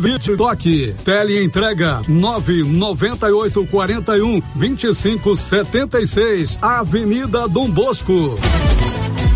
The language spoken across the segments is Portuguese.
Vite Toque. Tele entrega 998 41 25 76. Avenida Dom Bosco.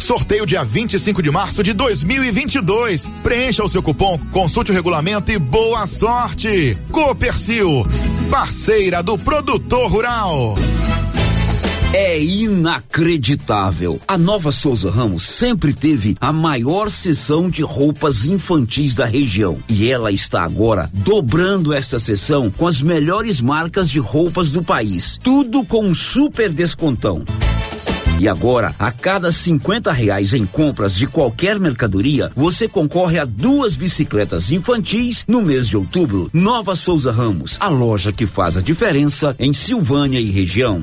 Sorteio dia 25 de março de 2022. Preencha o seu cupom, consulte o regulamento e boa sorte. Copercil, parceira do produtor rural. É inacreditável. A Nova Souza Ramos sempre teve a maior seção de roupas infantis da região. E ela está agora dobrando esta seção com as melhores marcas de roupas do país. Tudo com um super descontão. E agora, a cada 50 reais em compras de qualquer mercadoria, você concorre a duas bicicletas infantis no mês de outubro. Nova Souza Ramos, a loja que faz a diferença em Silvânia e região.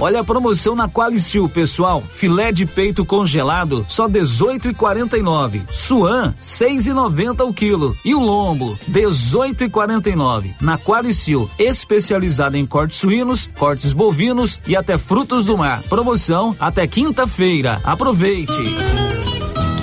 Olha a promoção na Qualicil, pessoal. Filé de peito congelado, só 18,49. Suan, 6,90 o quilo. E o lombo, 18,49. Na Qualicil, especializada em cortes suínos, cortes bovinos e até frutos do mar. Promoção até quinta-feira. Aproveite.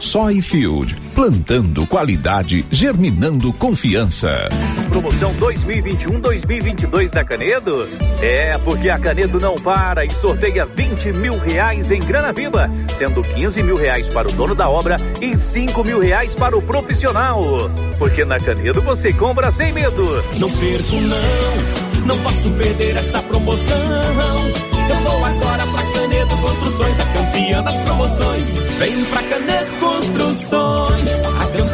Soyfield, plantando qualidade, germinando confiança. Promoção 2021-2022 da Canedo? É, porque a Canedo não para e sorteia 20 mil reais em grana viva, sendo 15 mil reais para o dono da obra e 5 mil reais para o profissional. Porque na Canedo você compra sem medo. Não perco não, não posso perder essa promoção. Eu vou agora pra Canedo Construções, a campeã das promoções. Vem pra Canedo Construções, a campeã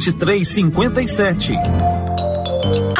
2357.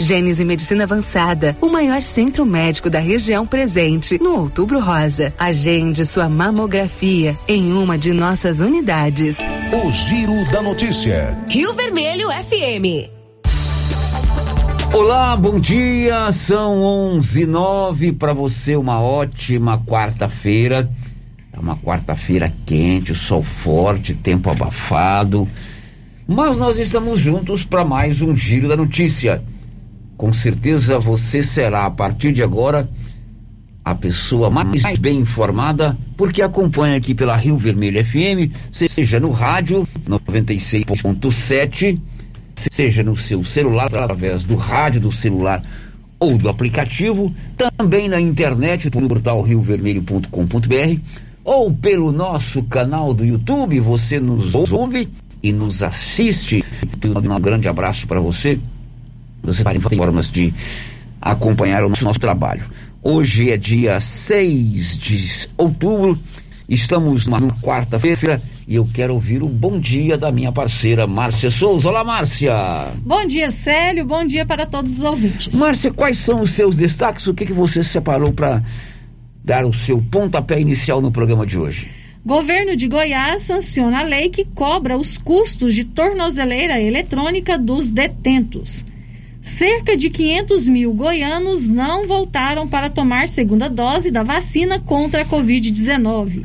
Gênese Medicina Avançada, o maior centro médico da região presente no Outubro Rosa. Agende sua mamografia em uma de nossas unidades. O Giro da Notícia. Rio Vermelho FM. Olá, bom dia. São 11 nove para você uma ótima quarta-feira. É uma quarta-feira quente, sol forte, tempo abafado. Mas nós estamos juntos para mais um Giro da Notícia. Com certeza você será, a partir de agora, a pessoa mais bem informada, porque acompanha aqui pela Rio Vermelho FM, seja no rádio 96.7, seja no seu celular, através do rádio do celular ou do aplicativo, também na internet, no portal riovermelho.com.br, ou pelo nosso canal do YouTube, você nos ouve e nos assiste. Um grande abraço para você. Você vai formas de acompanhar o nosso, nosso trabalho. Hoje é dia 6 de outubro, estamos na quarta-feira e eu quero ouvir o bom dia da minha parceira Márcia Souza. Olá, Márcia! Bom dia, Célio, bom dia para todos os ouvintes. Márcia, quais são os seus destaques? O que, que você separou para dar o seu pontapé inicial no programa de hoje? Governo de Goiás sanciona a lei que cobra os custos de tornozeleira eletrônica dos detentos. Cerca de 500 mil goianos não voltaram para tomar segunda dose da vacina contra a Covid-19.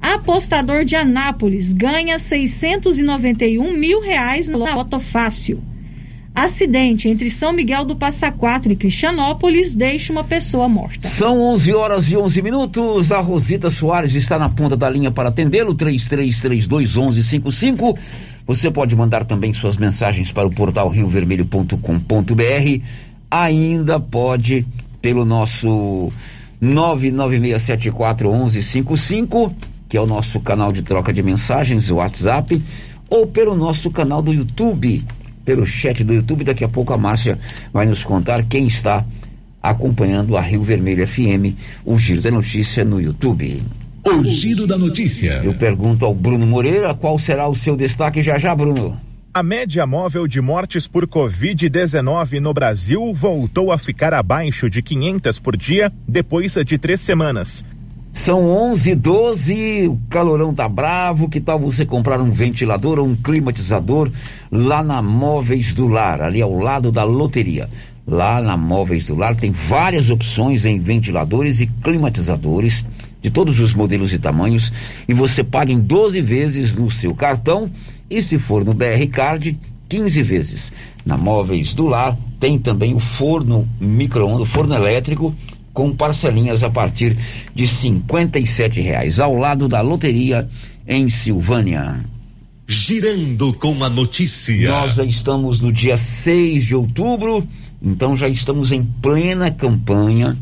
Apostador de Anápolis ganha 691 mil reais no Loto Fácil. Acidente entre São Miguel do Passa Quatro e Cristianópolis deixa uma pessoa morta. São 11 horas e 11 minutos. A Rosita Soares está na ponta da linha para atendê-lo. 3332 1155. Você pode mandar também suas mensagens para o portal riovermelho.com.br. Ainda pode pelo nosso 996741155, que é o nosso canal de troca de mensagens, o WhatsApp, ou pelo nosso canal do YouTube, pelo chat do YouTube. Daqui a pouco a Márcia vai nos contar quem está acompanhando a Rio Vermelho FM, o Giro da Notícia no YouTube. O Giro da Notícia. Eu pergunto ao Bruno Moreira qual será o seu destaque já já, Bruno. A média móvel de mortes por Covid-19 no Brasil voltou a ficar abaixo de 500 por dia depois de três semanas. São 11 12 o calorão tá bravo. Que tal você comprar um ventilador ou um climatizador lá na Móveis do Lar, ali ao lado da loteria? Lá na Móveis do Lar tem várias opções em ventiladores e climatizadores de todos os modelos e tamanhos e você paga em 12 vezes no seu cartão e se for no BR Card, 15 vezes. Na Móveis do Lar, tem também o forno micro-ondas, forno elétrico, com parcelinhas a partir de R$ reais, ao lado da loteria em Silvânia. Girando com a notícia. Nós já estamos no dia 6 de outubro, então já estamos em plena campanha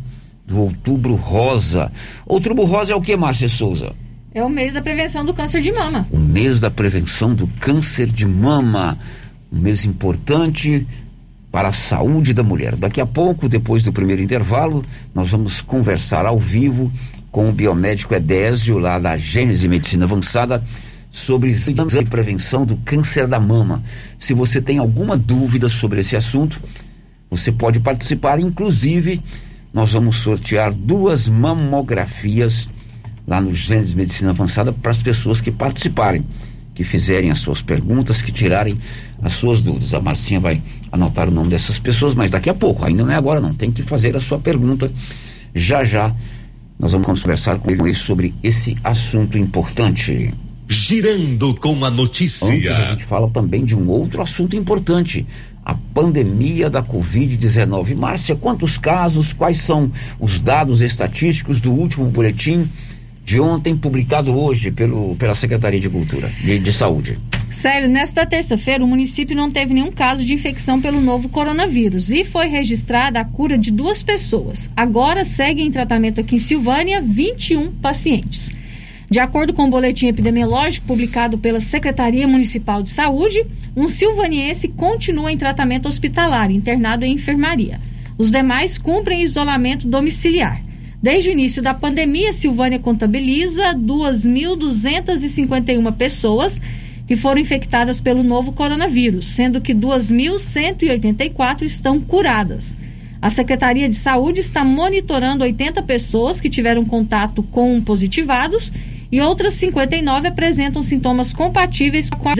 do Outubro Rosa. Outubro Rosa é o que, Márcia Souza? É o mês da prevenção do câncer de mama. O mês da prevenção do câncer de mama. Um mês importante para a saúde da mulher. Daqui a pouco, depois do primeiro intervalo, nós vamos conversar ao vivo com o biomédico Edésio, lá da Gênese Medicina Avançada, sobre exames de prevenção do câncer da mama. Se você tem alguma dúvida sobre esse assunto, você pode participar, inclusive, nós vamos sortear duas mamografias lá no Gênesis Medicina Avançada para as pessoas que participarem, que fizerem as suas perguntas, que tirarem as suas dúvidas. A Marcinha vai anotar o nome dessas pessoas, mas daqui a pouco, ainda não é agora não, tem que fazer a sua pergunta já já. Nós vamos conversar com ele sobre esse assunto importante. Girando com a notícia. Antes a gente fala também de um outro assunto importante, a pandemia da Covid-19. Márcia, quantos casos, quais são os dados estatísticos do último boletim de ontem, publicado hoje pelo, pela Secretaria de Cultura, de, de Saúde. Sério, nesta terça-feira o município não teve nenhum caso de infecção pelo novo coronavírus e foi registrada a cura de duas pessoas. Agora seguem em tratamento aqui em Silvânia 21 pacientes. De acordo com o boletim epidemiológico publicado pela Secretaria Municipal de Saúde, um silvaniense continua em tratamento hospitalar, internado em enfermaria. Os demais cumprem isolamento domiciliar. Desde o início da pandemia, Silvânia contabiliza 2.251 pessoas que foram infectadas pelo novo coronavírus, sendo que 2.184 estão curadas. A Secretaria de Saúde está monitorando 80 pessoas que tiveram contato com positivados e outras 59 apresentam sintomas compatíveis com as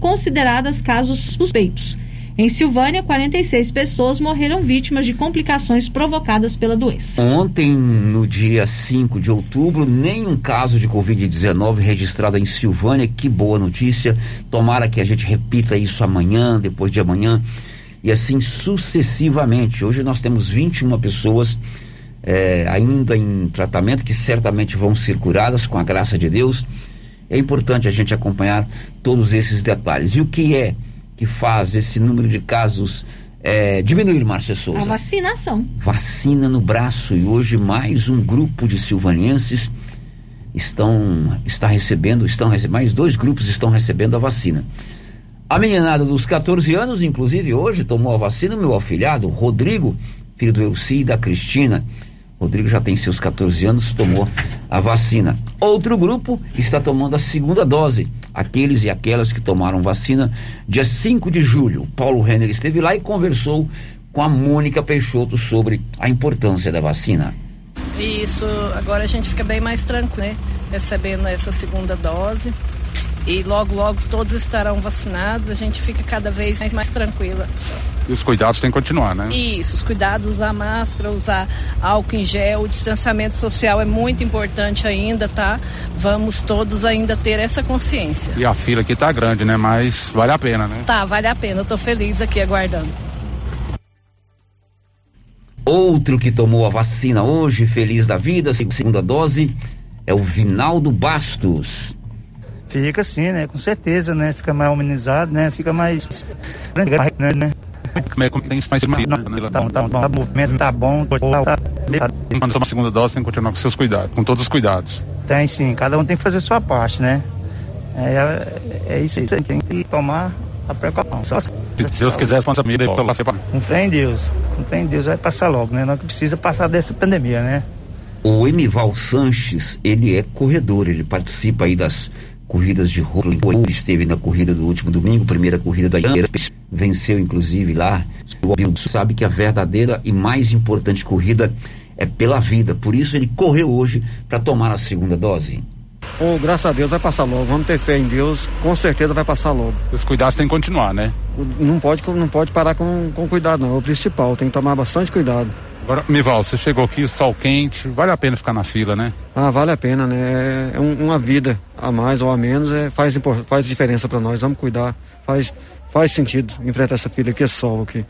consideradas casos suspeitos. Em Silvânia, 46 pessoas morreram vítimas de complicações provocadas pela doença. Ontem, no dia 5 de outubro, nenhum caso de Covid-19 registrado em Silvânia. Que boa notícia. Tomara que a gente repita isso amanhã, depois de amanhã, e assim sucessivamente. Hoje nós temos 21 pessoas é, ainda em tratamento que certamente vão ser curadas com a graça de Deus. É importante a gente acompanhar todos esses detalhes. E o que é? que faz esse número de casos é, diminuir, Márcia Souza? A vacinação. Vacina no braço e hoje mais um grupo de silvanenses estão está recebendo, estão recebendo, mais dois grupos estão recebendo a vacina. A meninada dos 14 anos, inclusive hoje, tomou a vacina, meu afilhado, Rodrigo, filho do Elci e da Cristina. Rodrigo já tem seus 14 anos, tomou a vacina. Outro grupo está tomando a segunda dose, aqueles e aquelas que tomaram vacina dia 5 de julho. Paulo Renner esteve lá e conversou com a Mônica Peixoto sobre a importância da vacina. Isso, agora a gente fica bem mais tranquilo, né? Recebendo essa segunda dose e logo, logo todos estarão vacinados, a gente fica cada vez mais, mais tranquila. E os cuidados têm que continuar, né? Isso, os cuidados, usar máscara, usar álcool em gel, o distanciamento social é muito importante ainda, tá? Vamos todos ainda ter essa consciência. E a fila aqui tá grande, né? Mas vale a pena, né? Tá, vale a pena, eu tô feliz aqui aguardando. Outro que tomou a vacina hoje, feliz da vida, segunda dose, é o Vinaldo Bastos. Fica sim, né? Com certeza, né? Fica mais humanizado, né? Fica mais. né? né? Como é que tem mais uma vida, né? Tá, tá, tá, o movimento tá bom, tá, Quando toma a segunda dose, tem que continuar com seus cuidados, com todos os cuidados. Tem sim, cada um tem que fazer a sua parte, né? É, é isso aí, tem que tomar a precaução. Só, Se Deus quiser, essa família vai passar Com fé em Deus, com fé em Deus vai passar logo, né? Não que precisa passar dessa pandemia, né? O Emival Sanches, ele é corredor, ele participa aí das corridas de rua. Ele esteve na corrida do último domingo, primeira corrida da Iara, venceu inclusive lá. O sabe que a verdadeira e mais importante corrida é pela vida. Por isso ele correu hoje para tomar a segunda dose. Oh, graças a Deus vai passar logo. Vamos ter fé em Deus, com certeza vai passar logo. Os cuidados têm que continuar, né? Não pode, não pode parar com, com cuidado, não. É o principal, tem que tomar bastante cuidado. Agora, Mival, você chegou aqui, sol quente, vale a pena ficar na fila, né? Ah, vale a pena, né? É um, uma vida a mais ou a menos, é, faz, faz diferença para nós. Vamos cuidar, faz, faz sentido enfrentar essa fila aqui, é sol aqui.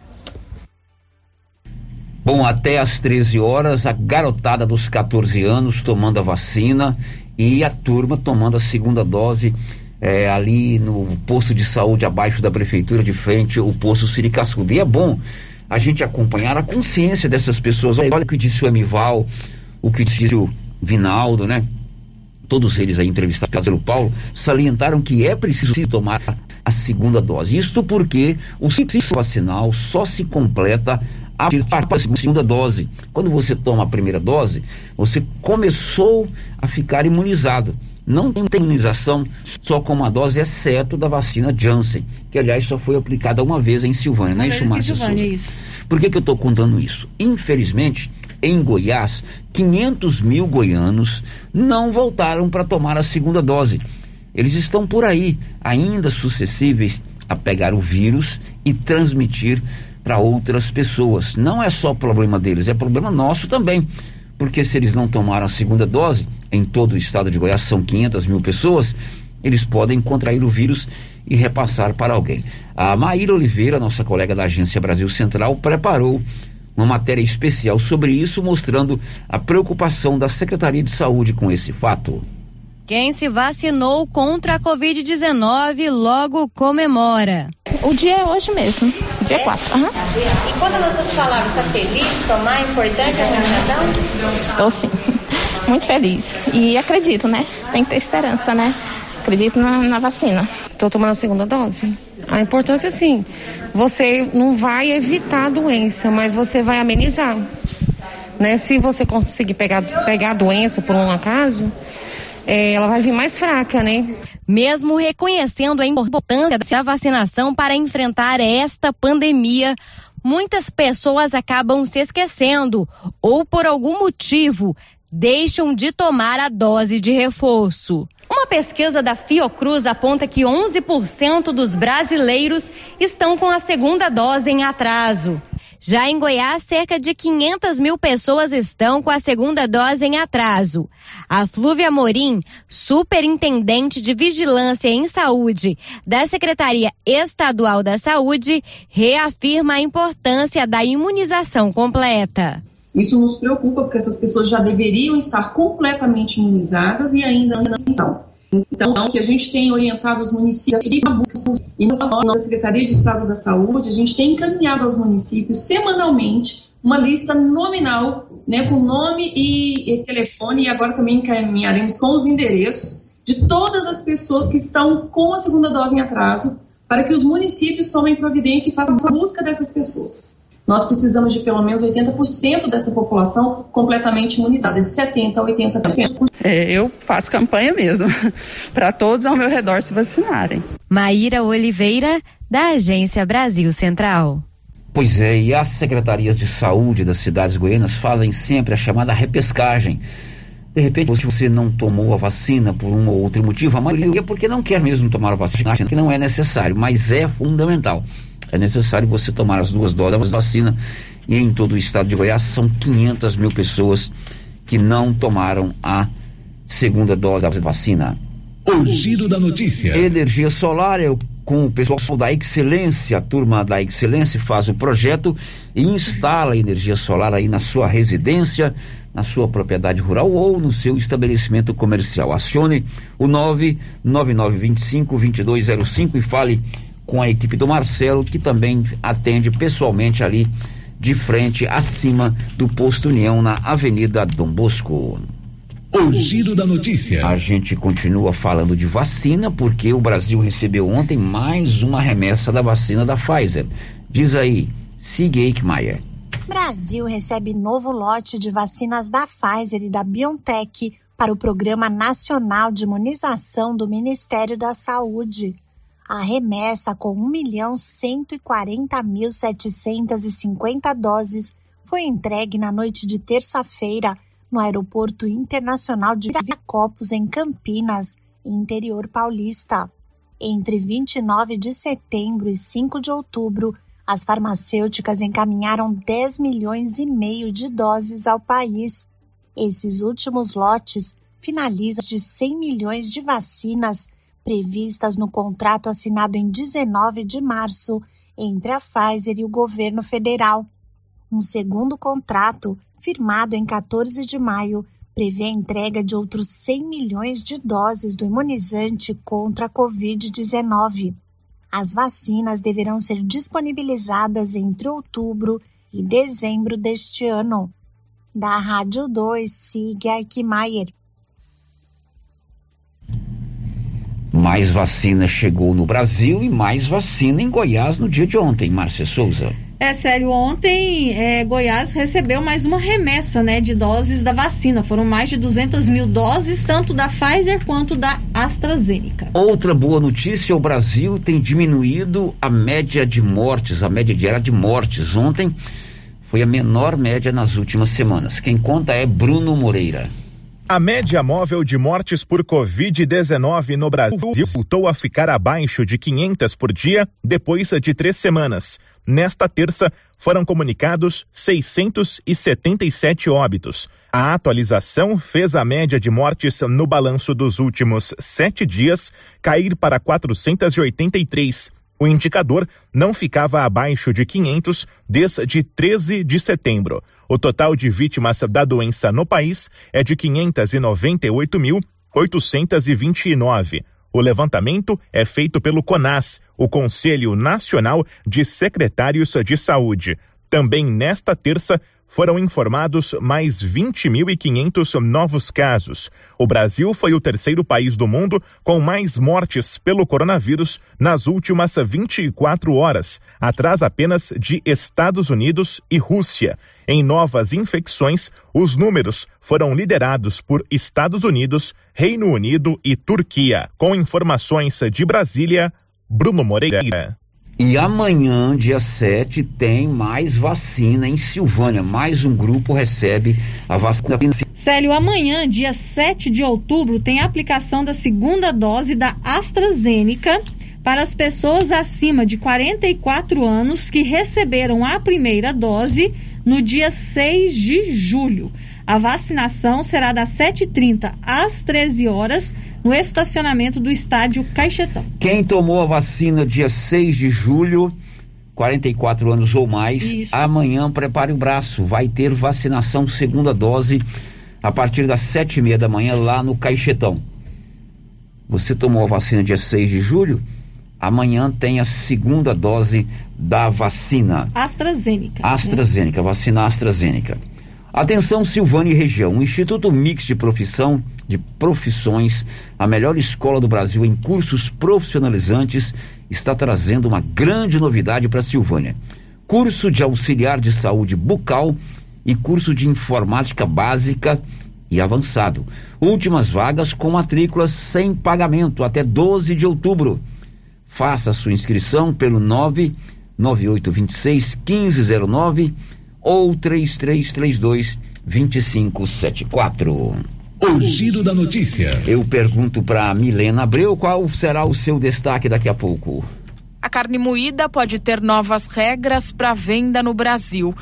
Bom, até às 13 horas, a garotada dos 14 anos tomando a vacina e a turma tomando a segunda dose é, ali no posto de saúde abaixo da prefeitura de frente, o posto Siricascudo. E é bom a gente acompanhar a consciência dessas pessoas. Olha, o que disse o Emival, o que disse o Vinaldo, né? Todos eles aí entrevistados pelo Paulo salientaram que é preciso tomar a segunda dose. Isto porque o ciclo vacinal só se completa a partir da segunda dose. Quando você toma a primeira dose, você começou a ficar imunizado. Não tem imunização só com uma dose, exceto da vacina Janssen, que aliás só foi aplicada uma vez em Silvânia, não é isso, Márcia Souza? Isso. Por que, que eu estou contando isso? Infelizmente, em Goiás, 500 mil goianos não voltaram para tomar a segunda dose. Eles estão por aí, ainda suscetíveis a pegar o vírus e transmitir para outras pessoas. Não é só problema deles, é problema nosso também. Porque se eles não tomaram a segunda dose, em todo o estado de Goiás são 500 mil pessoas, eles podem contrair o vírus e repassar para alguém. A Maíra Oliveira, nossa colega da Agência Brasil Central, preparou uma matéria especial sobre isso, mostrando a preocupação da Secretaria de Saúde com esse fato. Quem se vacinou contra a Covid-19 logo comemora. O dia é hoje mesmo, dia 4. Uhum. E quando nossas palavras está feliz, tomar, é importante a vacinação? Estou sim, muito feliz. E acredito, né? Tem que ter esperança, né? Acredito na, na vacina. Estou tomando a segunda dose. A importância, sim, você não vai evitar a doença, mas você vai amenizar. Né? Se você conseguir pegar, pegar a doença por um acaso, é, ela vai vir mais fraca, né? Mesmo reconhecendo a importância da vacinação para enfrentar esta pandemia, muitas pessoas acabam se esquecendo ou por algum motivo deixam de tomar a dose de reforço. Uma pesquisa da Fiocruz aponta que 11% dos brasileiros estão com a segunda dose em atraso. Já em Goiás, cerca de 500 mil pessoas estão com a segunda dose em atraso. A Flúvia Morim, superintendente de Vigilância em Saúde da Secretaria Estadual da Saúde, reafirma a importância da imunização completa. Isso nos preocupa porque essas pessoas já deveriam estar completamente imunizadas e ainda não estão. Então, que a gente tem orientado os municípios e na Secretaria de Estado da Saúde, a gente tem encaminhado aos municípios semanalmente uma lista nominal, né, com nome e, e telefone, e agora também encaminharemos com os endereços de todas as pessoas que estão com a segunda dose em atraso, para que os municípios tomem providência e façam a busca dessas pessoas. Nós precisamos de pelo menos 80% dessa população completamente imunizada, de 70% a 80%. É, eu faço campanha mesmo, para todos ao meu redor se vacinarem. Maíra Oliveira, da Agência Brasil Central. Pois é, e as secretarias de saúde das cidades goianas fazem sempre a chamada repescagem. De repente, se você não tomou a vacina por um ou outro motivo, a maioria é porque não quer mesmo tomar a vacina, que não é necessário, mas é fundamental é necessário você tomar as duas doses da vacina. E em todo o estado de Goiás são 500 mil pessoas que não tomaram a segunda dose da vacina. O giro da notícia. Energia solar, eu, com o pessoal da Excelência, a turma da Excelência faz o projeto e instala energia solar aí na sua residência, na sua propriedade rural ou no seu estabelecimento comercial. Acione o 99925 2205 e fale com a equipe do Marcelo, que também atende pessoalmente ali de frente acima do posto União na Avenida Dom Bosco. O giro da notícia. A gente continua falando de vacina porque o Brasil recebeu ontem mais uma remessa da vacina da Pfizer. Diz aí, Sig Eichmeier. Brasil recebe novo lote de vacinas da Pfizer e da BioNTech para o Programa Nacional de Imunização do Ministério da Saúde. A remessa com 1.140.750 doses foi entregue na noite de terça-feira no Aeroporto Internacional de Viracopos, em Campinas, interior paulista. Entre 29 de setembro e 5 de outubro, as farmacêuticas encaminharam 10 milhões e meio de doses ao país. Esses últimos lotes finalizam de 100 milhões de vacinas previstas no contrato assinado em 19 de março entre a Pfizer e o governo federal. Um segundo contrato, firmado em 14 de maio, prevê a entrega de outros 100 milhões de doses do imunizante contra a Covid-19. As vacinas deverão ser disponibilizadas entre outubro e dezembro deste ano. Da Rádio 2, siga Aikmaier. Mais vacina chegou no Brasil e mais vacina em Goiás no dia de ontem, Márcia Souza. É sério, ontem é, Goiás recebeu mais uma remessa né, de doses da vacina. Foram mais de 200 mil doses, tanto da Pfizer quanto da AstraZeneca. Outra boa notícia: o Brasil tem diminuído a média de mortes, a média diária de mortes. Ontem foi a menor média nas últimas semanas. Quem conta é Bruno Moreira. A média móvel de mortes por Covid-19 no Brasil voltou a ficar abaixo de 500 por dia depois de três semanas. Nesta terça, foram comunicados 677 óbitos. A atualização fez a média de mortes no balanço dos últimos sete dias cair para 483. O indicador não ficava abaixo de 500 desde 13 de setembro. O total de vítimas da doença no país é de 598.829. O levantamento é feito pelo CONAS, o Conselho Nacional de Secretários de Saúde. Também nesta terça foram informados mais 20.500 novos casos. O Brasil foi o terceiro país do mundo com mais mortes pelo coronavírus nas últimas 24 horas, atrás apenas de Estados Unidos e Rússia. Em novas infecções, os números foram liderados por Estados Unidos, Reino Unido e Turquia. Com informações de Brasília, Bruno Moreira. E amanhã, dia 7, tem mais vacina em Silvânia. Mais um grupo recebe a vacina. Célio, amanhã, dia 7 de outubro, tem a aplicação da segunda dose da AstraZeneca para as pessoas acima de 44 anos que receberam a primeira dose no dia 6 de julho. A vacinação será das 7h30 às 13 horas no estacionamento do estádio Caixetão. Quem tomou a vacina dia 6 de julho, 44 anos ou mais, Isso. amanhã prepare o braço. Vai ter vacinação segunda dose a partir das 7 e meia da manhã lá no Caixetão. Você tomou a vacina dia 6 de julho? Amanhã tem a segunda dose da vacina. AstraZeneca. Né? AstraZeneca, né? vacina AstraZeneca. Atenção Silvânia e região. O Instituto Mix de Profissão de Profissões, a melhor escola do Brasil em cursos profissionalizantes, está trazendo uma grande novidade para Silvânia. Curso de auxiliar de saúde bucal e curso de informática básica e avançado. Últimas vagas com matrículas sem pagamento até 12 de outubro. Faça sua inscrição pelo 99826 1509 ou 3332 2574. O giro da notícia. Eu pergunto para Milena Abreu qual será o seu destaque daqui a pouco. A carne moída pode ter novas regras para venda no Brasil.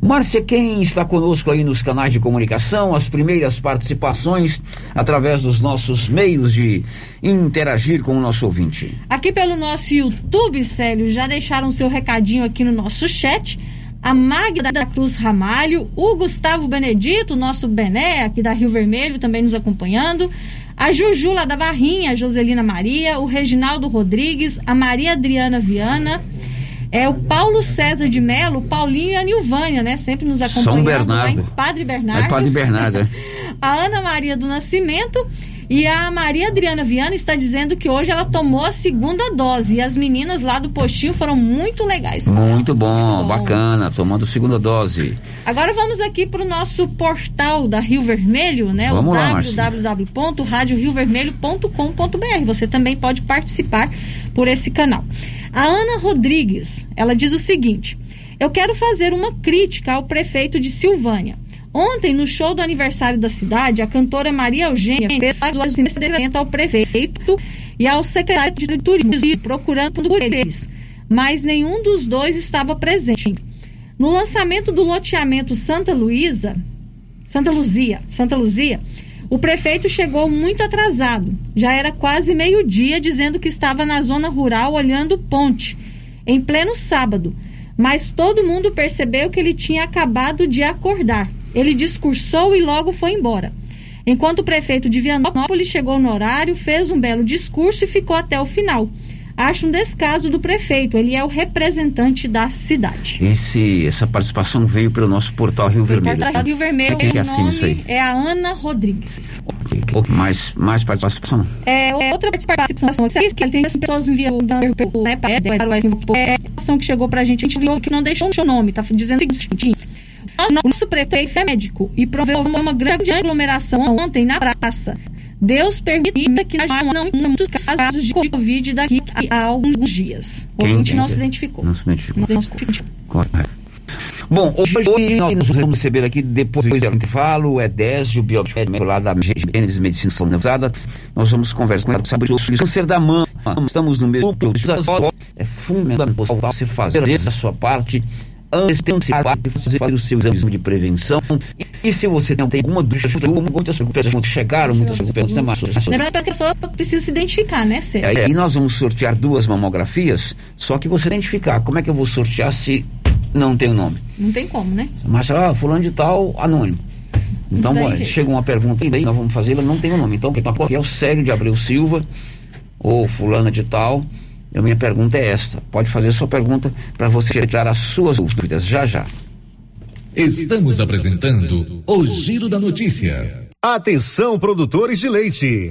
Márcia, quem está conosco aí nos canais de comunicação, as primeiras participações através dos nossos meios de interagir com o nosso ouvinte? Aqui pelo nosso YouTube, Célio, já deixaram seu recadinho aqui no nosso chat a Magda da Cruz Ramalho, o Gustavo Benedito, nosso Bené, aqui da Rio Vermelho, também nos acompanhando, a Juju lá da Barrinha, a Joselina Maria, o Reginaldo Rodrigues, a Maria Adriana Viana, é o Paulo César de Melo, Paulinho e a Nilvânia, né? Sempre nos acompanhando São Bernardo. Padre Bernardo. É Padre Bernardo. É. a Ana Maria do Nascimento e a Maria Adriana Viana está dizendo que hoje ela tomou a segunda dose. E as meninas lá do postinho foram muito legais. Muito bom, muito bom. bacana, tomando a segunda dose. Agora vamos aqui para o nosso portal da Rio Vermelho, né? Vamos o www.radioriovermelho.com.br. Você também pode participar por esse canal. A Ana Rodrigues, ela diz o seguinte: Eu quero fazer uma crítica ao prefeito de Silvânia. Ontem, no show do aniversário da cidade, a cantora Maria Eugênia fez agradecimento ao prefeito e ao secretário de turismo, procurando por eles, mas nenhum dos dois estava presente. No lançamento do loteamento Santa Luísa, Santa Luzia, Santa Luzia, o prefeito chegou muito atrasado. Já era quase meio-dia, dizendo que estava na zona rural olhando ponte, em pleno sábado mas todo mundo percebeu que ele tinha acabado de acordar. Ele discursou e logo foi embora. Enquanto o prefeito de Vianópolis chegou no horário, fez um belo discurso e ficou até o final. Acho um descaso do prefeito, ele é o representante da cidade. Esse, essa participação veio pelo nosso portal Rio Vermelho. Portal Rio Vermelho, Quem que o assina isso aí? é a Ana Rodrigues. Mais, mais participação? É, outra participação que que tem pessoas enviando né, para é a que chegou para a gente, a gente viu que não deixou o seu nome, tá dizendo o seguinte, o nosso prefeito é médico e proveu uma grande aglomeração ontem na praça. Deus permita que haja não muitos casos de Covid daqui a alguns dias. O ouvinte não se identificou. Não se identificou. Não se identificou. Correto. Bom, hoje, hoje nós vamos receber aqui, depois do intervalo, é 10 o biomédico lá da Gênesis Medicina Saúde Nós vamos conversar sobre o câncer da mama. Estamos no mesmo grupo. É fundamental você fazer a sua parte antes de fazer, fazer o seu exame de prevenção. E, e se você não tem alguma dúvida, muitas perguntas chegaram, muitas perguntas, né, Márcio? Lembrando que a pessoa precisa se identificar, né, Cê? Aí, aí nós vamos sortear duas mamografias, só que você identificar. Como é que eu vou sortear se não tem o nome? Não tem como, né? Mas, ah, fulano de tal, anônimo. Então, bom, chega uma pergunta e daí nós vamos fazer, ela não tem o nome. Então, quem é o Célio de Abreu Silva, ou fulano de tal. E a minha pergunta é esta. Pode fazer sua pergunta para você tirar as suas dúvidas já já. Estamos apresentando o Giro da Notícia. Atenção, produtores de leite.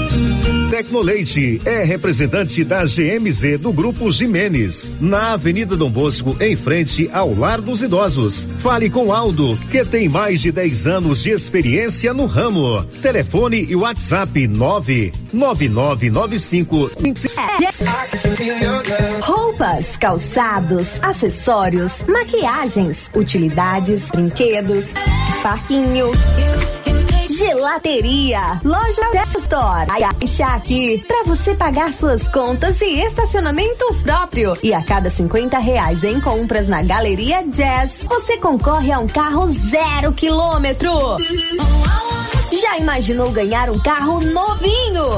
Tecnoleite é representante da GMZ do Grupo Jimenez, na Avenida Dom Bosco, em frente ao Lar dos Idosos. Fale com Aldo, que tem mais de 10 anos de experiência no ramo. Telefone e WhatsApp 99995 Roupas, calçados, acessórios, maquiagens, utilidades, brinquedos, parquinhos. Gelateria, loja Pet Store. Caixa aqui para você pagar suas contas e estacionamento próprio. E a cada 50 reais em compras na Galeria Jazz, você concorre a um carro zero quilômetro. Já imaginou ganhar um carro novinho?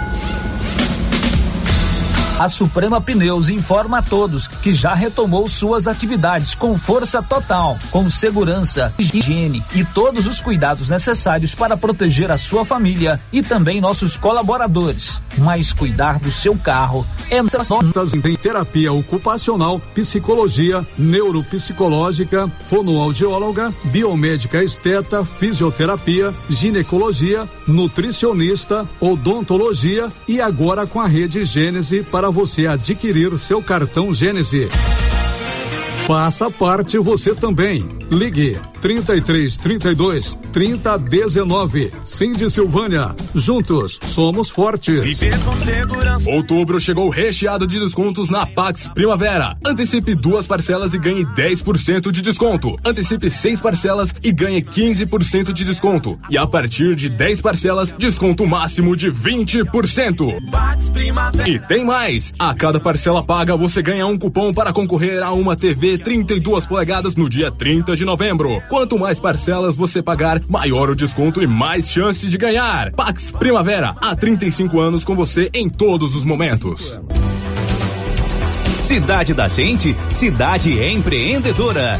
A Suprema Pneus informa a todos que já retomou suas atividades com força total, com segurança, higiene e todos os cuidados necessários para proteger a sua família e também nossos colaboradores. Mas cuidar do seu carro é em terapia ocupacional, psicologia, neuropsicológica, fonoaudióloga, biomédica esteta, fisioterapia, ginecologia, nutricionista, odontologia e agora com a rede Gênese para você adquirir seu cartão Gênese. Faça parte você também. Ligue 33 32 30 19. Cindy Silvânia. Juntos somos fortes. Viver com segurança. Outubro chegou recheado de descontos na Pax Primavera. Antecipe duas parcelas e ganhe 10% de desconto. Antecipe seis parcelas e ganhe 15% de desconto. E a partir de 10 parcelas, desconto máximo de 20%. E tem mais! A cada parcela paga, você ganha um cupom para concorrer a uma TV 32 polegadas no dia 30 de novembro. Quanto mais parcelas você pagar, maior o desconto e mais chance de ganhar. Pax Primavera, há 35 anos com você em todos os momentos. Cidade da Gente, cidade empreendedora.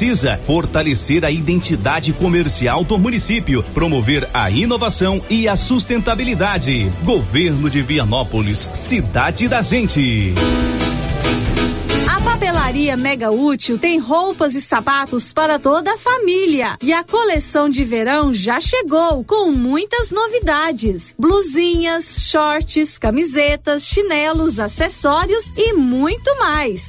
precisa fortalecer a identidade comercial do município, promover a inovação e a sustentabilidade. Governo de Vianópolis, cidade da gente. A papelaria Mega Útil tem roupas e sapatos para toda a família. E a coleção de verão já chegou com muitas novidades: blusinhas, shorts, camisetas, chinelos, acessórios e muito mais.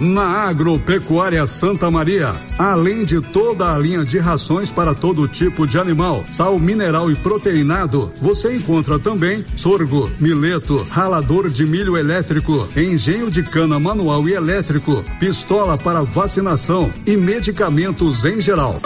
Na Agropecuária Santa Maria, além de toda a linha de rações para todo tipo de animal, sal mineral e proteinado, você encontra também sorgo, mileto, ralador de milho elétrico, engenho de cana manual e elétrico, pistola para vacinação e medicamentos em geral.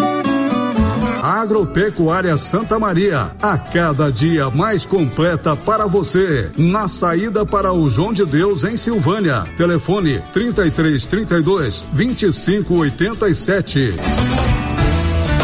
Agropecuária Santa Maria, a cada dia mais completa para você. Na saída para o João de Deus em Silvânia. Telefone 33 32 25 87.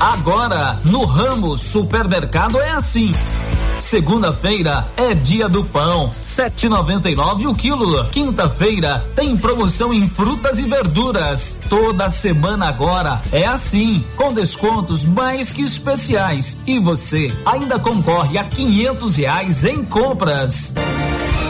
Agora, no Ramos Supermercado é assim. Segunda-feira é dia do pão, 7,99 o quilo. Quinta-feira tem promoção em frutas e verduras. Toda semana agora é assim, com descontos mais que especiais. E você ainda concorre a quinhentos reais em compras.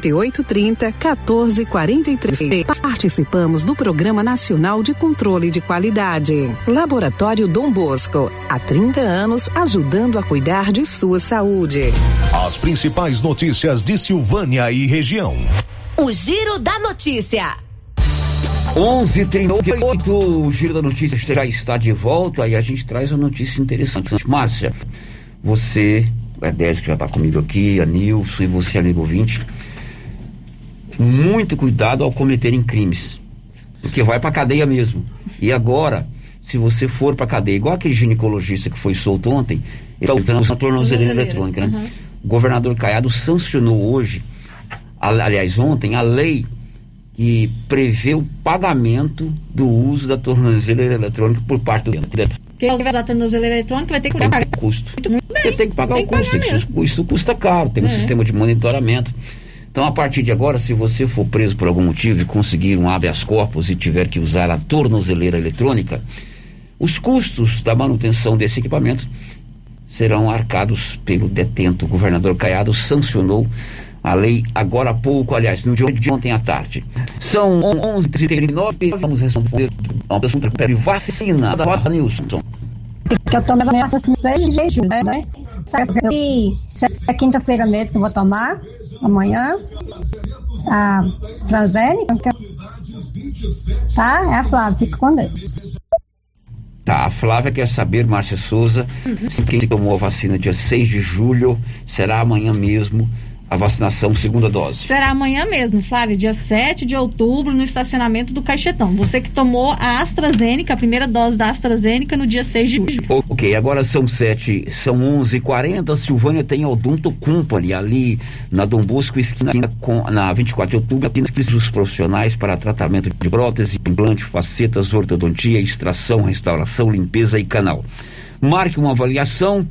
9830 1443. Participamos do Programa Nacional de Controle de Qualidade. Laboratório Dom Bosco, há 30 anos ajudando a cuidar de sua saúde. As principais notícias de Silvânia e região. O Giro da Notícia. 11:38 o Giro da Notícia já está de volta e a gente traz uma notícia interessante. Márcia, você, é 10 que já está comigo aqui, a Nilson e você, amigo ouvinte, muito cuidado ao cometerem crimes, porque vai para cadeia mesmo. E agora, se você for para cadeia, igual aquele ginecologista que foi solto ontem, ele está usando a tornozeleira eletrônica, né? Uhum. O governador Caiado sancionou hoje, aliás, ontem, a lei que prevê o pagamento do uso da tornozeleira eletrônica por parte do diretor. Quem usar a tornozeleira eletrônica vai ter que pagar o custo. Você tem que pagar tem o custo. Isso, isso, custa caro, tem é. um sistema de monitoramento. Então, a partir de agora, se você for preso por algum motivo e conseguir um habeas corpus e tiver que usar a tornozeleira eletrônica, os custos da manutenção desse equipamento serão arcados pelo detento. O governador Caiado sancionou a lei agora há pouco, aliás, no dia de ontem à tarde. São 11h39, vamos responder a pergunta de vacina. Rota Nilson. Que eu tomei a vacina 6 de junho, né? E é quinta-feira mesmo que eu vou tomar, amanhã. A transgênica. Tá? É a Flávia, fica com Deus. Tá, a Flávia quer saber, Márcia Souza, uhum. se quem tomou a vacina dia 6 de julho será amanhã mesmo a vacinação segunda dose? Será amanhã mesmo, Flávia, dia 7 de outubro, no estacionamento do Caixetão. Você que tomou a AstraZeneca, a primeira dose da AstraZeneca no dia 6 de julho. Ok, agora são 7, são 11h40. Silvânia tem Odonto Company ali na Dom Bosco, esquina com, na 24 de outubro, tem os profissionais para tratamento de prótese, implante, facetas, ortodontia, extração, restauração, limpeza e canal. Marque uma avaliação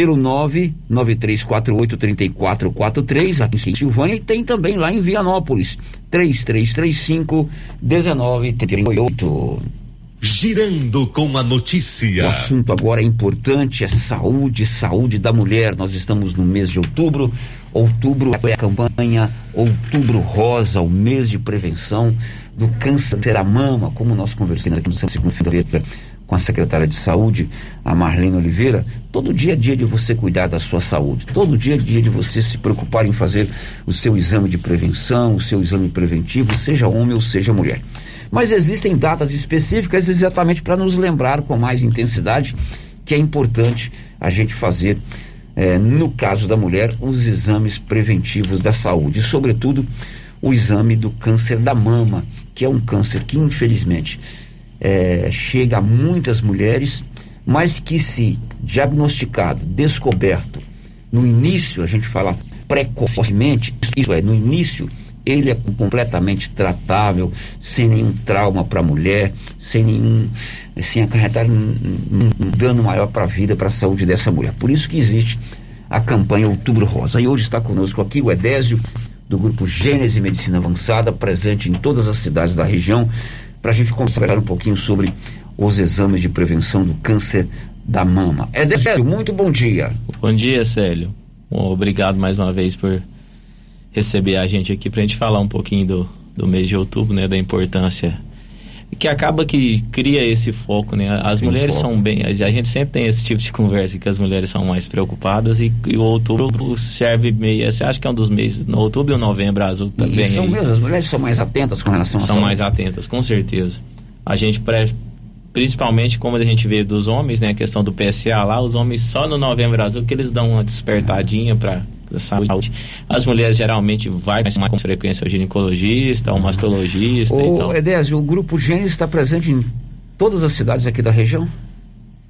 pelo 993483443 aqui em Silvânia e tem também lá em Vianópolis 3335 1938. Girando com a notícia. O assunto agora é importante, é saúde, saúde da mulher. Nós estamos no mês de outubro. Outubro é a campanha Outubro Rosa, o mês de prevenção do câncer da mama, como nós conversamos aqui no segunda-feira com a secretária de saúde, a Marlene Oliveira, todo dia é dia de você cuidar da sua saúde, todo dia é dia de você se preocupar em fazer o seu exame de prevenção, o seu exame preventivo, seja homem ou seja mulher. Mas existem datas específicas exatamente para nos lembrar com mais intensidade que é importante a gente fazer, é, no caso da mulher, os exames preventivos da saúde, sobretudo o exame do câncer da mama, que é um câncer que infelizmente é, chega a muitas mulheres, mas que se diagnosticado, descoberto no início, a gente fala precocemente, isso é, no início ele é completamente tratável, sem nenhum trauma para a mulher, sem nenhum, sem acarretar um, um dano maior para a vida, para a saúde dessa mulher. Por isso que existe a campanha Outubro Rosa. E hoje está conosco aqui o Edésio, do grupo Gênese Medicina Avançada, presente em todas as cidades da região, para a gente conversar um pouquinho sobre os exames de prevenção do câncer da mama. É Célio, muito bom dia. Bom dia, Célio. Bom, obrigado mais uma vez por receber a gente aqui para a gente falar um pouquinho do, do mês de outubro, né, da importância que acaba que cria esse foco, né? As tem mulheres um são bem, a gente sempre tem esse tipo de conversa que as mulheres são mais preocupadas e, e o outubro serve meio, você acha que é um dos meses, no outubro e novembro azul também. E são mesmo, as mulheres são mais atentas com relação a São mais atentas, com certeza. A gente principalmente como a gente vê dos homens, né, a questão do PSA lá, os homens só no novembro azul que eles dão uma despertadinha para saúde. As mulheres geralmente vai com frequência ao ginecologista, ao mastologista. Ô, então. Edésio, o grupo Gênesis está presente em todas as cidades aqui da região?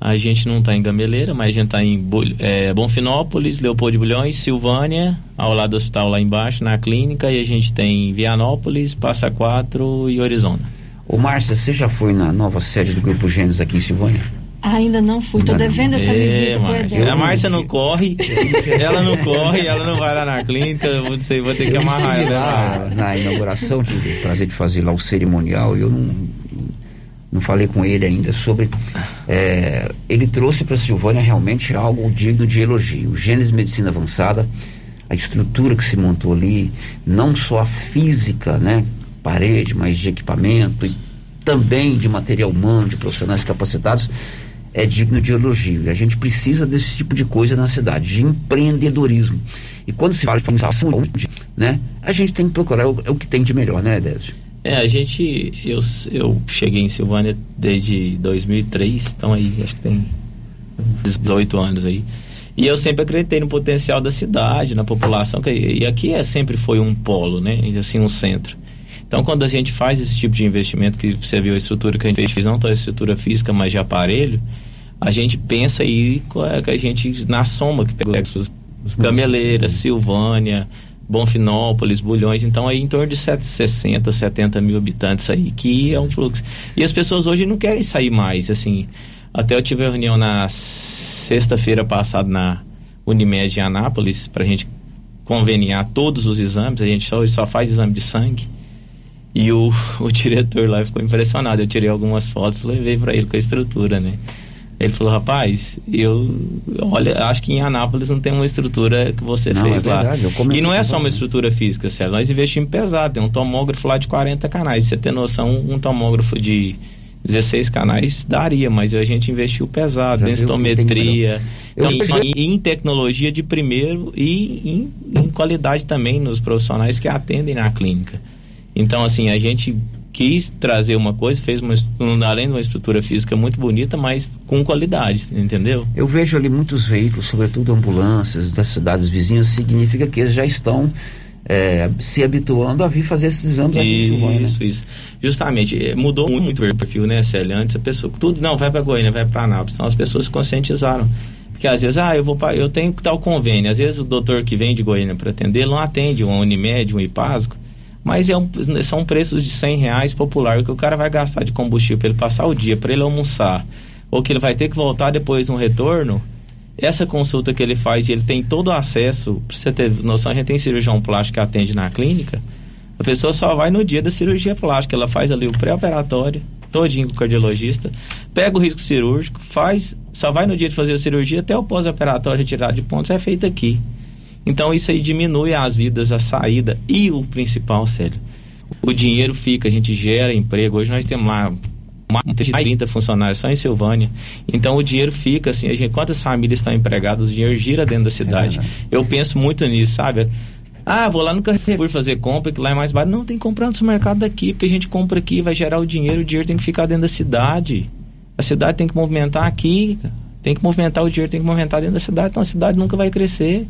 A gente não está em Gameleira, mas a gente está em é, Bonfinópolis, Leopoldo de Bulhões, Silvânia, ao lado do hospital lá embaixo, na clínica, e a gente tem Vianópolis, Passa Quatro e Orizona. Ô Márcia, você já foi na nova sede do Grupo Gênesis aqui em Silvânia? Ainda não fui, tô devendo essa visita Márcia. A Márcia não corre, ela não corre, ela não vai lá na clínica, eu vou, dizer, vou ter que amarrar ela. Na inauguração, tive o prazer de fazer lá o cerimonial, eu não, não falei com ele ainda sobre. É, ele trouxe para Silvânia realmente algo digno de elogio. O Gênesis Medicina Avançada, a estrutura que se montou ali, não só a física, né? Parede, mas de equipamento e também de material humano, de profissionais capacitados é digno de elogio. E a gente precisa desse tipo de coisa na cidade, de empreendedorismo. E quando se fala em saúde, né, a gente tem que procurar o, o que tem de melhor, né, Décio? É, a gente, eu, eu cheguei em Silvânia desde 2003, então aí acho que tem 18 anos aí. E eu sempre acreditei no potencial da cidade, na população, que, e aqui é, sempre foi um polo, né? Assim, um centro. Então, quando a gente faz esse tipo de investimento, que você viu a estrutura que a gente fez, não só a estrutura física, mas de aparelho, a gente pensa aí que a gente, na soma, que pega os Gameleira, Silvânia, Bonfinópolis, Bulhões, então aí em torno de 60, 70 mil habitantes aí, que é um fluxo. E as pessoas hoje não querem sair mais, assim. Até eu tive uma reunião na sexta-feira passada na Unimed em Anápolis, para a gente conveniar todos os exames, a gente só, só faz exame de sangue. E o, o diretor lá ficou impressionado. Eu tirei algumas fotos e levei para ele com a estrutura, né? Ele falou, rapaz, eu olha, acho que em Anápolis não tem uma estrutura que você não, fez é lá. E não é só uma estrutura física, Célio. Nós investimos pesado, tem um tomógrafo lá de 40 canais. Pra você ter noção, um tomógrafo de 16 canais daria, mas a gente investiu pesado, densitometria, então, em, em tecnologia de primeiro e em, em qualidade também nos profissionais que atendem na clínica. Então, assim, a gente quis trazer uma coisa, fez uma, além de uma estrutura física muito bonita, mas com qualidade, entendeu? Eu vejo ali muitos veículos, sobretudo ambulâncias das cidades vizinhas, significa que eles já estão é, se habituando a vir fazer esses exames aqui isso, em Silvânia. Isso, isso. Justamente, é, mudou muito o perfil, né, Célia? Antes a pessoa, tudo, não, vai para Goiânia, vai para Anápolis. Então as pessoas se conscientizaram. Porque às vezes, ah, eu vou eu tenho o convênio. Às vezes o doutor que vem de Goiânia para atender, não atende um Unimed, um Ipasco mas é um, são preços de 100 reais popular que o cara vai gastar de combustível para ele passar o dia, para ele almoçar, ou que ele vai ter que voltar depois no retorno. Essa consulta que ele faz e ele tem todo o acesso, para você ter noção, a gente tem cirurgião plástico que atende na clínica. A pessoa só vai no dia da cirurgia plástica, ela faz ali o pré-operatório, todinho com o cardiologista, pega o risco cirúrgico, faz, só vai no dia de fazer a cirurgia, até o pós-operatório retirado de pontos é feito aqui. Então isso aí diminui as idas, a saída e o principal, sério. O dinheiro fica, a gente gera emprego. Hoje nós temos lá mais de 30 funcionários só em Silvânia. Então o dinheiro fica assim, a gente, quantas famílias estão empregadas, o dinheiro gira dentro da cidade. É Eu penso muito nisso, sabe? Ah, vou lá no Carrefour fazer compra, que lá é mais barato. Não, tem que comprar no supermercado daqui, porque a gente compra aqui, vai gerar o dinheiro, o dinheiro tem que ficar dentro da cidade. A cidade tem que movimentar aqui, tem que movimentar o dinheiro, tem que movimentar dentro da cidade, então a cidade nunca vai crescer.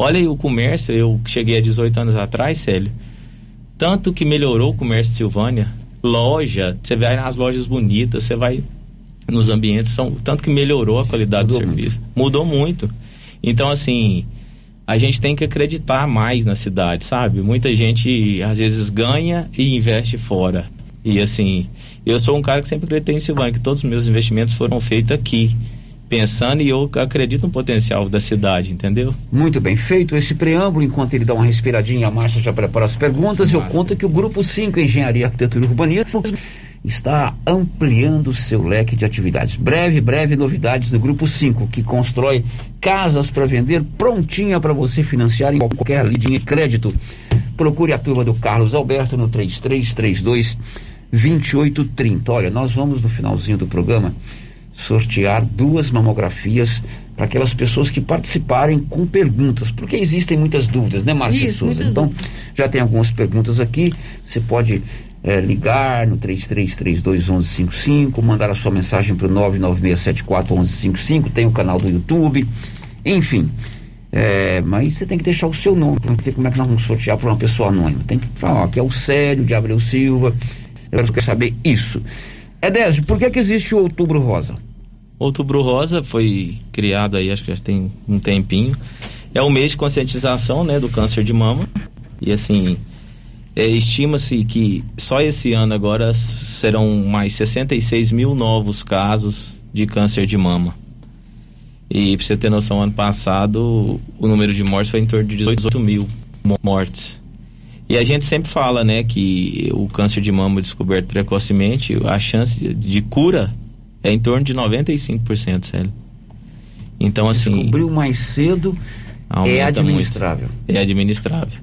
Olha aí o comércio, eu cheguei há 18 anos atrás, Célio. Tanto que melhorou o comércio de Silvânia. Loja, você vai nas lojas bonitas, você vai nos ambientes, são, tanto que melhorou a qualidade Mudou do serviço. Muito. Mudou muito. Então, assim, a gente tem que acreditar mais na cidade, sabe? Muita gente às vezes ganha e investe fora. E assim, eu sou um cara que sempre acreditei em Silvânia, que todos os meus investimentos foram feitos aqui pensando e eu acredito no potencial da cidade, entendeu? Muito bem, feito esse preâmbulo, enquanto ele dá uma respiradinha, a Márcia já prepara as perguntas, eu conto que o Grupo 5 Engenharia, Arquitetura e Urbanismo está ampliando seu leque de atividades. Breve, breve novidades do Grupo 5, que constrói casas para vender prontinha para você financiar em qualquer linha de crédito. Procure a turma do Carlos Alberto no 3332 2830. Olha, nós vamos no finalzinho do programa sortear duas mamografias para aquelas pessoas que participarem com perguntas, porque existem muitas dúvidas, né, Márcia Souza? Então, dúvidas. já tem algumas perguntas aqui, você pode é, ligar no 33321155, mandar a sua mensagem para o 996741155, tem o canal do YouTube, enfim. É, mas você tem que deixar o seu nome, porque como é que nós vamos sortear para uma pessoa anônima? Tem que falar que é o Célio de Abreu Silva, eu quero saber isso. Edésio, por que, que existe o Outubro Rosa? Outubro Rosa foi criado aí, acho que já tem um tempinho. É o mês de conscientização, né, do câncer de mama. E assim, é, estima-se que só esse ano agora serão mais 66 mil novos casos de câncer de mama. E pra você ter noção, ano passado o número de mortes foi em torno de 18 mil mortes. E a gente sempre fala, né, que o câncer de mama descoberto precocemente, a chance de cura é em torno de 95%, sério. Então, assim. Descobriu mais cedo, é administrável. Muito, é administrável.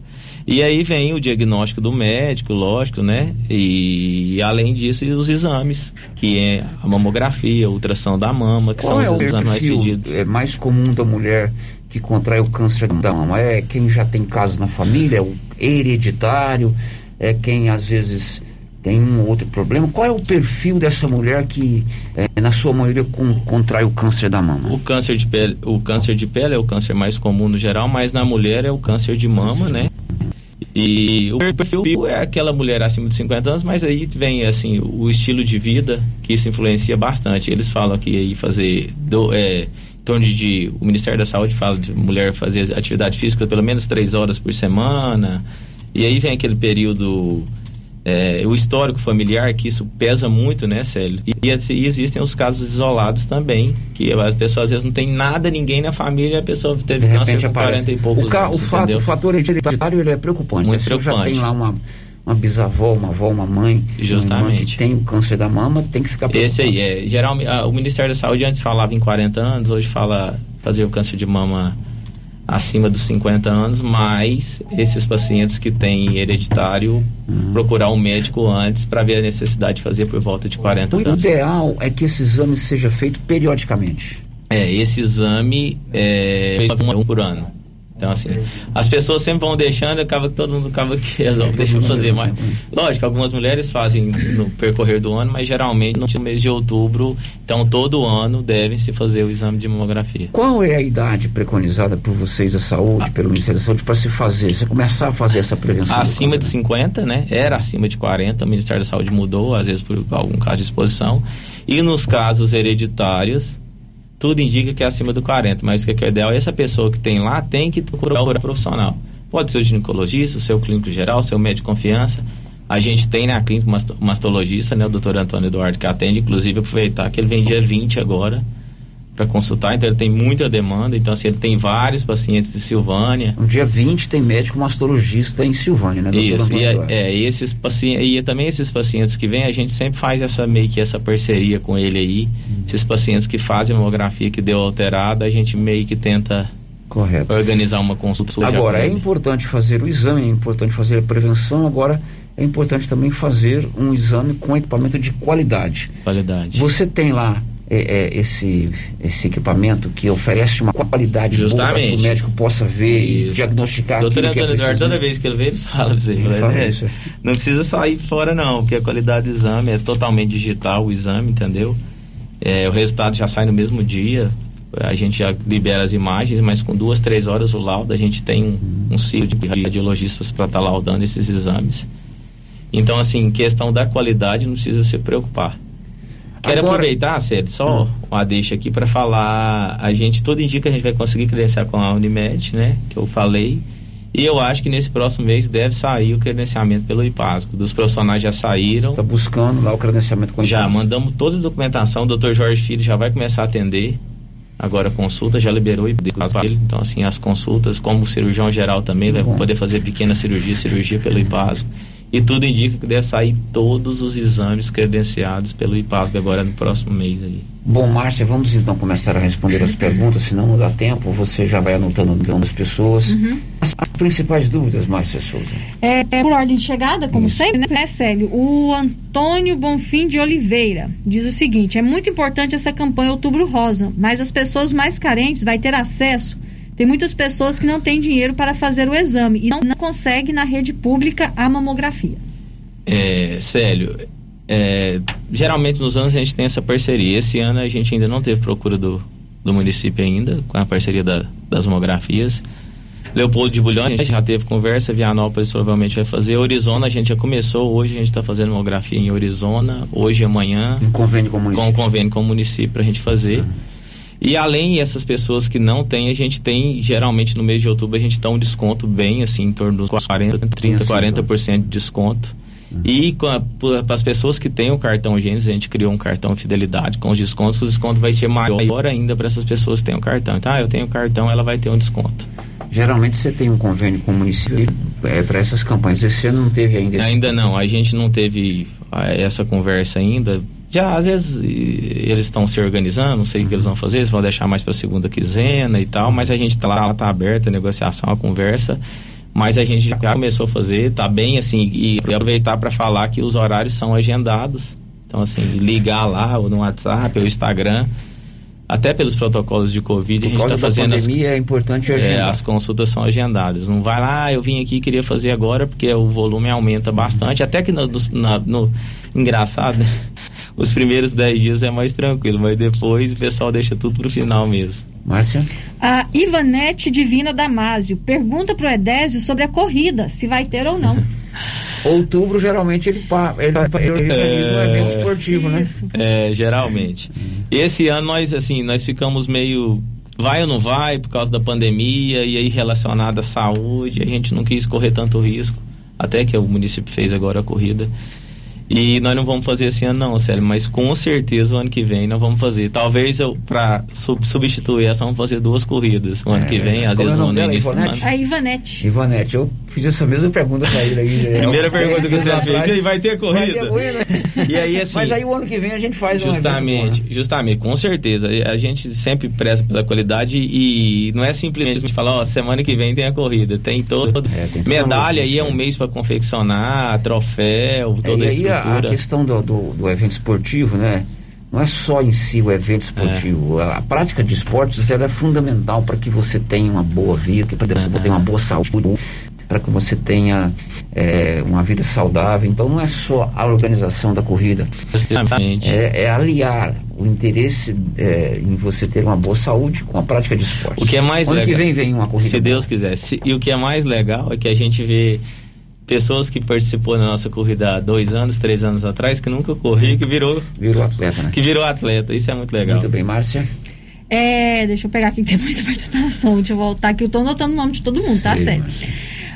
E aí vem o diagnóstico do médico, lógico, né? E, além disso, os exames, que é a mamografia, a ultração da mama, que Qual são os é exames mais pedidos. É mais comum da mulher que contrai o câncer da mama? É quem já tem casos na família, é o hereditário? é quem às vezes tem um outro problema. Qual é o perfil dessa mulher que, é, na sua maioria, com, contrai o câncer da mama? O câncer de pele, o câncer de pele é o câncer mais comum no geral, mas na mulher é o câncer de mama, né? E o perfil é aquela mulher acima de 50 anos, mas aí vem assim o estilo de vida que isso influencia bastante. Eles falam que aí fazer do, é, em torno de o Ministério da Saúde fala de mulher fazer atividade física pelo menos três horas por semana. E aí vem aquele período é, o histórico familiar, que isso pesa muito, né, Célio? E, e, existem os casos isolados também, que as pessoas às vezes não tem nada, ninguém na família, a pessoa teve câncer com aparece. 40 e poucos o anos, o, fato, o fator hereditário ele é preocupante. Muito preocupante. já tem lá uma, uma bisavó, uma avó, uma mãe, Justamente. uma que tem o câncer da mama, tem que ficar preocupado. Esse aí, é, geralmente, a- o Ministério da Saúde antes falava em 40 anos, hoje fala fazer o câncer de mama acima dos 50 anos, mas esses pacientes que têm hereditário, Uhum. procurar um médico antes para ver a necessidade de fazer por volta de 40 O anos. ideal é que esse exame seja feito periodicamente. É, esse exame é um por ano. Então, assim, as pessoas sempre vão deixando, acaba que todo mundo acaba que resolve, deixa eu fazer mais. Lógico, algumas mulheres fazem no percorrer do ano, mas geralmente no mês de outubro, então todo ano devem se fazer o exame de mamografia. Qual é a idade preconizada por vocês da saúde, pelo Ministério da Saúde, para se fazer, você começar a fazer essa prevenção? Acima de 50, né? Era acima de 40, o Ministério da Saúde mudou, às vezes por algum caso de exposição. E nos casos hereditários, tudo indica que é acima do 40, mas o que é, que é ideal? Essa pessoa que tem lá tem que procurar um profissional. Pode ser o ginecologista, o seu clínico geral, o seu médico de confiança. A gente tem na clínica um masto- mastologista, né? O doutor Antônio Eduardo que atende, inclusive aproveitar que ele vem dia 20 agora para consultar, então ele tem muita demanda, então assim, ele tem vários pacientes de Silvânia. No dia 20 tem médico mastologista em Silvânia, né? doutor Isso, e é, Eduardo? é, esses pacientes, e também esses pacientes que vêm, a gente sempre faz essa meio que essa parceria com ele aí. Esses pacientes que fazem mamografia que deu alterada, a gente meio que tenta Correto. organizar uma consulta. Agora, é importante fazer o exame, é importante fazer a prevenção, agora é importante também fazer um exame com equipamento de qualidade. Qualidade. Você tem lá é, é, esse, esse equipamento que oferece uma qualidade boa para que Justamente. o médico possa ver e Isso. diagnosticar Doutor é Antônio Eduardo, preciso. toda vez que ele vem, ele fala você. Ele fala, "É, isso. Não precisa sair fora, não, porque a qualidade do exame é totalmente digital, o exame, entendeu? É, o resultado já sai no mesmo dia. A gente já libera as imagens, mas com duas, três horas o laudo, a gente tem um, um ciclo de radiologistas para estar laudando esses exames. Então, assim, questão da qualidade não precisa se preocupar. Quero Agora- aproveitar, Sérgio, só uma deixa aqui para falar. A gente, tudo indica que a gente vai conseguir credenciar com a Unimed, né? Que eu falei. E eu acho que nesse próximo mês deve sair o credenciamento pelo IPASCO. Dos profissionais já saíram. Está buscando lá o credenciamento com Já mandamos toda a documentação. O Dr. Jorge Filho já vai começar a atender. Agora a consulta já liberou e ele. Então, assim, as consultas, como cirurgião geral também, vai Bom. poder fazer pequena cirurgia, cirurgia pelo IPASCO. E tudo indica que deve sair todos os exames credenciados pelo IPASCO agora no próximo mês aí. Bom, Márcia, vamos então começar a responder as perguntas, senão não dá tempo, você já vai anotando o nome das pessoas. Uhum. As, as principais dúvidas, Márcia Souza. É, é, por ordem de chegada, como sempre, né, Célio? O Antônio Bonfim de Oliveira diz o seguinte: é muito importante essa campanha Outubro Rosa, mas as pessoas mais carentes vai ter acesso. Tem muitas pessoas que não têm dinheiro para fazer o exame e não, não conseguem na rede pública a mamografia. É, Célio, é, geralmente nos anos a gente tem essa parceria. Esse ano a gente ainda não teve procura do, do município ainda, com a parceria da- das mamografias. Leopoldo de Bulhões, a gente já teve conversa, Vianópolis provavelmente vai fazer. Orizona, a gente já começou, hoje a gente está fazendo mamografia em Orizona, hoje e amanhã. Um convênio com o município. Com convênio com o município para a gente fazer. E além dessas pessoas que não têm, a gente tem, geralmente no mês de outubro, a gente dá um desconto bem, assim, em torno dos 40, 30, 40% de desconto. E para as pessoas que têm o cartão Gênesis, a gente criou um cartão Fidelidade com os descontos, o desconto vai ser maior ainda para essas pessoas que têm o cartão. Então, ah, eu tenho o cartão, ela vai ter um desconto. Geralmente você tem um convênio com o município é, para essas campanhas. Esse ano não teve ainda. esse- Ainda não, a gente não teve ah, essa conversa ainda. Já às vezes eles estão se organizando, não sei o que eles vão fazer, eles vão deixar mais para segunda quinzena e tal, mas a gente tá lá, tá aberta a negociação, a conversa. Mas a gente já começou a fazer, tá bem assim, e aproveitar para falar que os horários são agendados. Então, assim, ligar lá ou no WhatsApp ou Instagram. até pelos protocolos de Covid, a gente está fazendo. A pandemia as, é importante é, as consultas são agendadas. Não vai lá, ah, eu vim aqui queria fazer agora, porque o volume aumenta bastante. Até que no, na, no engraçado, né? Os primeiros 10 dias é mais tranquilo, mas depois o pessoal deixa tudo pro final mesmo. Márcia? A Ivanete Divina Damásio pergunta pro Edésio sobre a corrida, se vai ter ou não. Outubro, geralmente, ele, ele, ele organiza um evento esportivo, né? É, geralmente. Esse ano nós, assim, nós ficamos meio vai ou não vai por causa da pandemia e aí relacionado à saúde, a gente não quis correr tanto risco, até que o município fez agora a corrida. E nós não vamos fazer esse ano não, Célio, mas com certeza o ano que vem nós vamos fazer. Talvez eu, para sub substituir essa, vamos fazer duas corridas o ano é, que vem, às vezes no início do ano. A Ivanete. Ivanete, eu fiz essa mesma pergunta para ele aí. Né? Primeira pergunta que você fez, e aí vai ter corrida? Vai ter corrida. e aí assim... Mas aí o ano que vem a gente faz Justamente, um justamente, com certeza. A gente sempre preza pela qualidade e não é simplesmente falar, ó, semana que vem tem a corrida. Tem todo... É, tem medalha aí é um mês para confeccionar, troféu, toda é, estrutura a, a questão do, do, do, evento esportivo, né? Não é só em si o evento esportivo. É. A, prática de esportes é fundamental para que você tenha uma boa vida, para que você tenha uma boa saúde, para que você tenha é, uma vida saudável. Então não é só a organização da corrida. É, é aliar o interesse é, em você ter uma boa saúde com a prática de esporte. O que é mais Ano legal. que vem vem uma corrida. Se Deus quiser. Se, e o que é mais legal é que a gente vê pessoas que participou na nossa corrida há dois anos, três anos atrás, que nunca corria, que virou virou atleta, né? Que virou atleta. Isso é muito legal. Muito bem, Márcia. É, deixa eu pegar aqui que tem muita participação. Deixa eu voltar aqui. Eu tô anotando o nome de todo mundo, tá? Sério.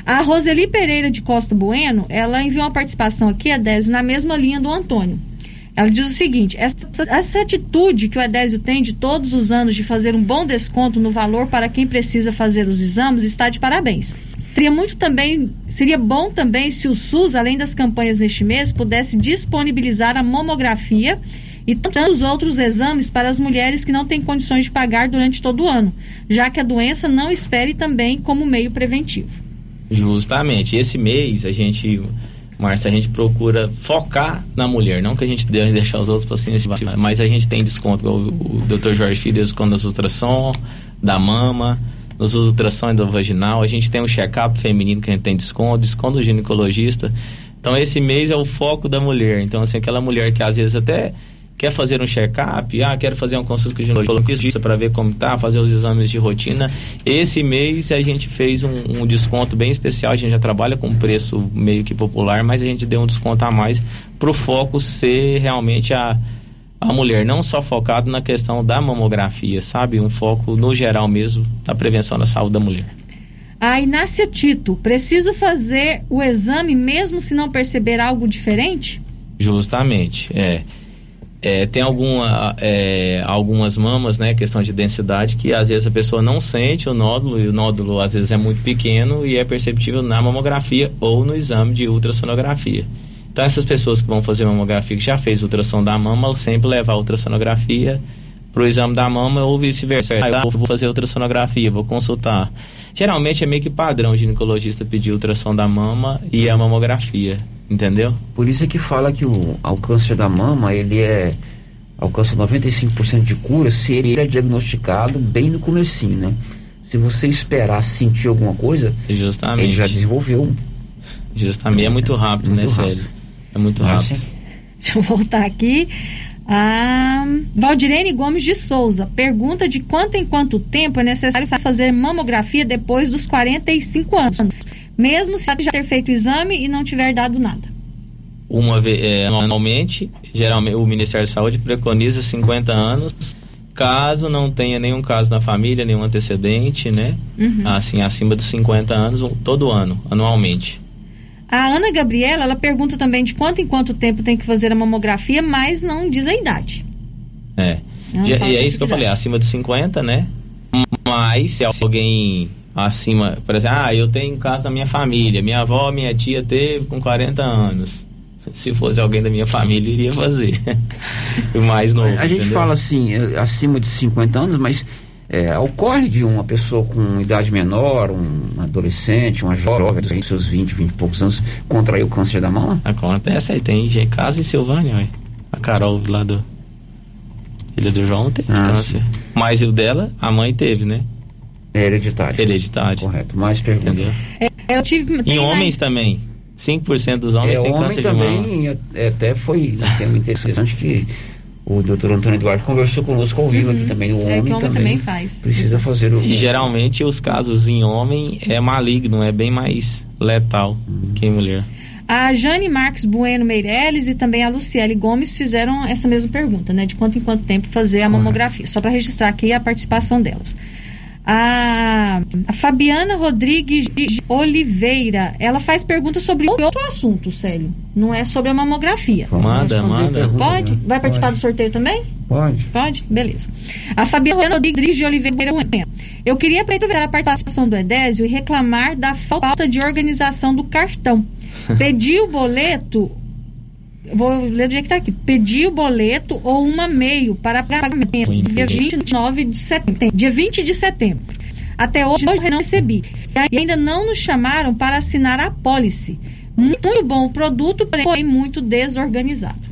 A Roseli Pereira de Costa Bueno, ela enviou uma participação aqui, a 10, na mesma linha do Antônio. Ela diz o seguinte: essa, essa, atitude que o Edésio tem de todos os anos de fazer um bom desconto no valor para quem precisa fazer os exames está de parabéns. Seria muito também, seria bom também se o SUS, além das campanhas neste mês, pudesse disponibilizar a mamografia e tantos outros exames para as mulheres que não têm condições de pagar durante todo o ano, já que a doença não espere também como meio preventivo. Justamente. Esse mês a gente, Márcia, a gente procura focar na mulher, não que a gente deve deixar os outros pacientes, mas a gente tem desconto. O, o Dr. Jorge Filho desconto das ultrassom, da mama nos ultrassons endovaginal, a gente tem um check-up feminino que a gente tem desconto, desconto do ginecologista. Então esse mês é o foco da mulher. Então assim, aquela mulher que às vezes até quer fazer um check-up, ah, quero fazer uma consulta com o ginecologista para ver como tá, fazer os exames de rotina. Esse mês a gente fez um, um, desconto bem especial, a gente já trabalha com preço meio que popular, mas a gente deu um desconto a mais para o foco ser realmente a a mulher, não só focado na questão da mamografia, sabe? Um foco no geral mesmo da prevenção da saúde da mulher. A Inácia Tito, preciso fazer o exame mesmo se não perceber algo diferente? Justamente, é. É, tem alguma, é, algumas mamas, né, questão de densidade, que às vezes a pessoa não sente o nódulo, e o nódulo às vezes é muito pequeno e é perceptível na mamografia ou no exame de ultrassonografia. Então essas pessoas que vão fazer mamografia que já fez ultrassom da mama, sempre levar a ultrassonografia para o exame da mama ou vice-versa. Ah, eu vou fazer ultrassonografia, vou consultar. Geralmente é meio que padrão o ginecologista pedir ultrassom da mama e a mamografia, entendeu? Por isso é que fala que o, o câncer da mama, ele é alcança 95% de cura se ele é diagnosticado bem no comecinho, né? Se você esperar sentir alguma coisa, Justamente. ele já desenvolveu. Justamente, é muito rápido, muito né, rápido. É muito rápido. Deixa eu voltar aqui. A Valdirene Gomes de Souza pergunta de quanto em quanto tempo é necessário fazer mamografia depois dos 45 anos, mesmo se já ter feito o exame e não tiver dado nada. Uma vez é, anualmente, geralmente o Ministério da Saúde preconiza 50 anos, caso não tenha nenhum caso na família, nenhum antecedente, né? Uhum. Assim, acima dos 50 anos, todo ano, anualmente. A Ana Gabriela, ela pergunta também de quanto em quanto tempo tem que fazer a mamografia, mas não diz a idade. É. e é isso que eu falei, acima de 50, né? Mas se alguém acima, por exemplo, ah, eu tenho um caso da minha família, minha avó, minha tia teve com 40 anos. Se fosse alguém da minha família, iria fazer. o mais novo. A gente entendeu? fala assim, é, acima de 50 anos, mas é, ocorre de uma pessoa com idade menor, um adolescente, uma jovem, seus 20, 20 e poucos anos, contrair o câncer da mama? Acontece aí, tem casa em Silvânia, ué. a Carol lá do filha do João tem ah, câncer. Sim. Mas o dela, a mãe teve, né? É hereditário. Hereditário. Correto. Mais perguntas. Entendeu? É, eu tive. Em homens também. 5% dos homens é, têm homem câncer também, de mama. é, até foi um tema interessante que o doutor Antônio Eduardo conversou conosco ao vivo aqui também. O homem, É que o homem também, também faz. precisa fazer o. E geralmente os casos em homem é maligno, é bem mais letal que em mulher. A Jane Marques Bueno Meirelles e também a Luciele Gomes fizeram essa mesma pergunta, né? De quanto em quanto tempo fazer a mamografia. Só para registrar aqui a participação delas. A, a Fabiana Rodrigues de Oliveira, ela faz perguntas sobre outro assunto, Célio. Não é sobre a mamografia. Manda, manda. Pode? Vai participar do sorteio também? Pode. Pode? Beleza. A Fabiana Rodrigues de Oliveira. Eu queria aproveitar a participação do Edésio e reclamar da falta de organização do cartão. Pedi o boleto Vou ler do jeito que tá aqui. Pedi o boleto ou uma meio para pagamento dia 29 de setembro. Dia 20 de setembro. Até hoje eu não recebi. E ainda não nos chamaram para assinar a pólice. Muito bom o produto, porém muito desorganizado.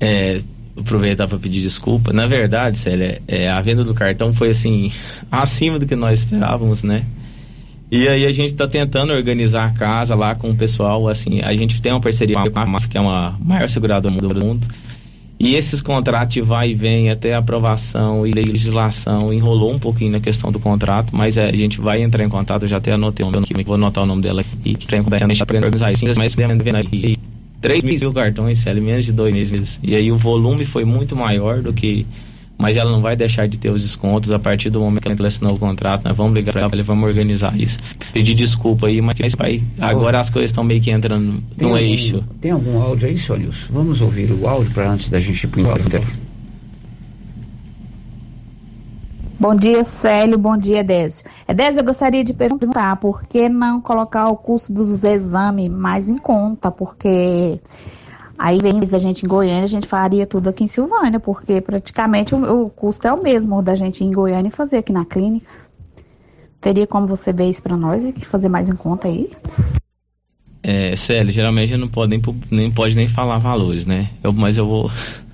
É, aproveitar para pedir desculpa. Na verdade, Célia, é, a venda do cartão foi assim, acima do que nós esperávamos, né? E aí a gente está tentando organizar a casa lá com o pessoal, assim, a gente tem uma parceria com a MAF, que é uma maior seguradora do mundo, e esses contratos vai e vem até aprovação e legislação enrolou um pouquinho na questão do contrato, mas é, a gente vai entrar em contato, eu já até anotei o nome vou anotar o nome dela aqui, que a gente organizar isso, mas vendo aí 3 mil cartões, menos de dois meses, e aí o volume foi muito maior do que mas ela não vai deixar de ter os descontos a partir do momento que ela assinou o contrato. Nós vamos ligar para ela e vamos organizar isso. Pedir desculpa aí, mas vai, agora as coisas estão meio que entrando Tem no algum- eixo. Tem algum áudio aí, senhor Nilson? Vamos ouvir o áudio para antes da gente ir pro intervalo. Bom dia, Célio. Bom dia, Désio. Désio, eu gostaria de perguntar por que não colocar o custo dos exames mais em conta? Porque aí vem da gente em Goiânia, a gente faria tudo aqui em Silvânia, porque praticamente o, o custo é o mesmo da gente ir em Goiânia e fazer aqui na clínica. Teria como você ver isso para nós e fazer mais em conta aí? É, Célio, geralmente não pode nem, nem pode nem falar valores, né? Eu- mas eu vou,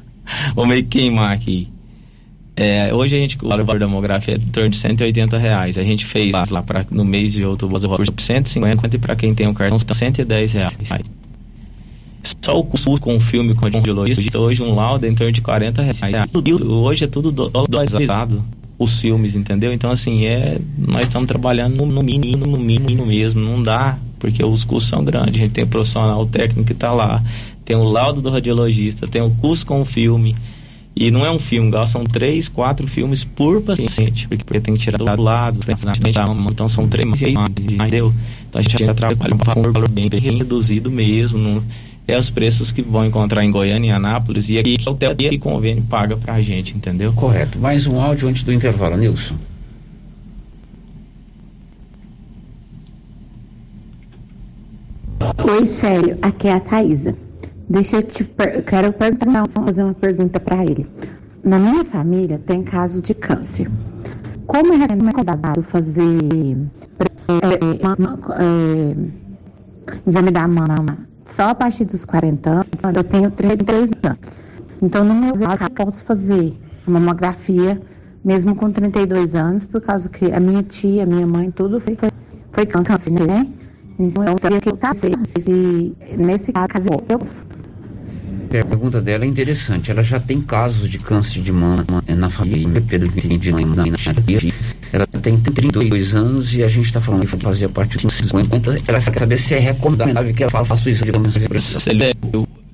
vou meio que queimar aqui. É, hoje a gente, o valor da mamografia é em torno de 180 reais. A gente fez lá, lá pra, no mês de outubro por 150 e para quem tem um cartão 110 reais. Só o custo com o filme com o radiologista, hoje um laudo é em torno de 40 reais. Hoje é tudo do- dolarizado, os filmes, entendeu? Então, assim, é, nós estamos trabalhando no, no mínimo, no mínimo mesmo. Não dá, porque os custos são grandes. A gente tem o profissional técnico que está lá, tem o laudo do radiologista, tem o custo com o filme. E não é um filme, igual são três, quatro filmes por paciente, porque, porque tem que tirar do lado, então são três, entendeu? Então a gente já trabalha com um valor bem, bem reduzido mesmo, não- é os preços que vão encontrar em Goiânia e Anápolis, e aqui é o TEL que convênio paga pra gente, entendeu? Correto. Mais um áudio antes do intervalo, Nilson. Oi, sério, aqui é a Thaisa. Deixa eu te per... quero perguntar, não, fazer uma pergunta para ele. Na minha família tem caso de câncer. Como é recomendado fazer é, mama- é, exame da mama só a partir dos 40 anos? Eu tenho 33 anos. Então, no meu caso, posso fazer a mamografia mesmo com 32 anos, por causa que a minha tia, a minha mãe, tudo foi, foi, câncer, né? Então, eu teria que estar se nesse caso eu A pergunta dela é interessante. Ela já tem casos de câncer de mama eh, na família, pelo que entendi na tia. Ela tem 32 anos e a gente está falando que fazia parte dos 50. Ela quer saber se é recomendável que ela faça isso de ele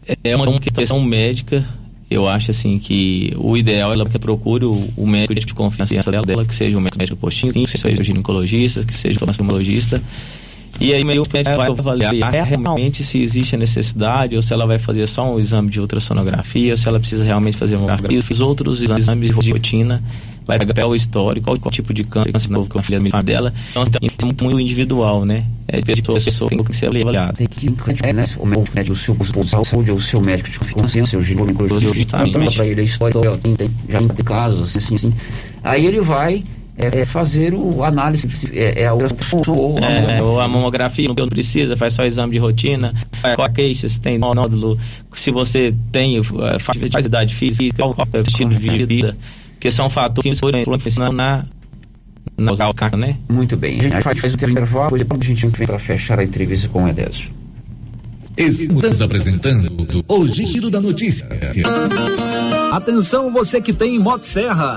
é, é uma questão médica. Eu acho assim que o ideal é ela que procure o, médico de confiança dela, que seja o médico postinho, que seja o ginecologista, que seja o oftalmologista. E aí meio que o médico vai avaliar realmente se existe a necessidade ou se ela vai fazer só um exame de ultrassonografia ou se ela precisa realmente fazer uma mamografia. Fiz outros exames de rotina, vai pegar o histórico, qual, qual tipo de câncer, câncer novo com a filha dela. Então é muito, muito individual, né? É de pessoa pessoa tem que ser avaliada. É, né? O médico, né, o seu posto de saúde ou o seu médico de confiança, o seu ginecologista, fala para ele a história, ela tem, já tem casos, assim, assim. Aí ele vai é, é, fazer o análise, é, é a ou a É, ou a mamografia não precisa, faz só exame de rotina, qual a queixa, se tem nódulo, se você tem, eh, faz atividade física, qual é o estilo de vida. Porque são fatores que influenciam na na usar o carro, né? Muito bem. A gente faz um intervalo, depois a gente vem para fechar a entrevista com o Edésio. Estamos apresentando o Giro da Notícia. Atenção você que tem Motosserra.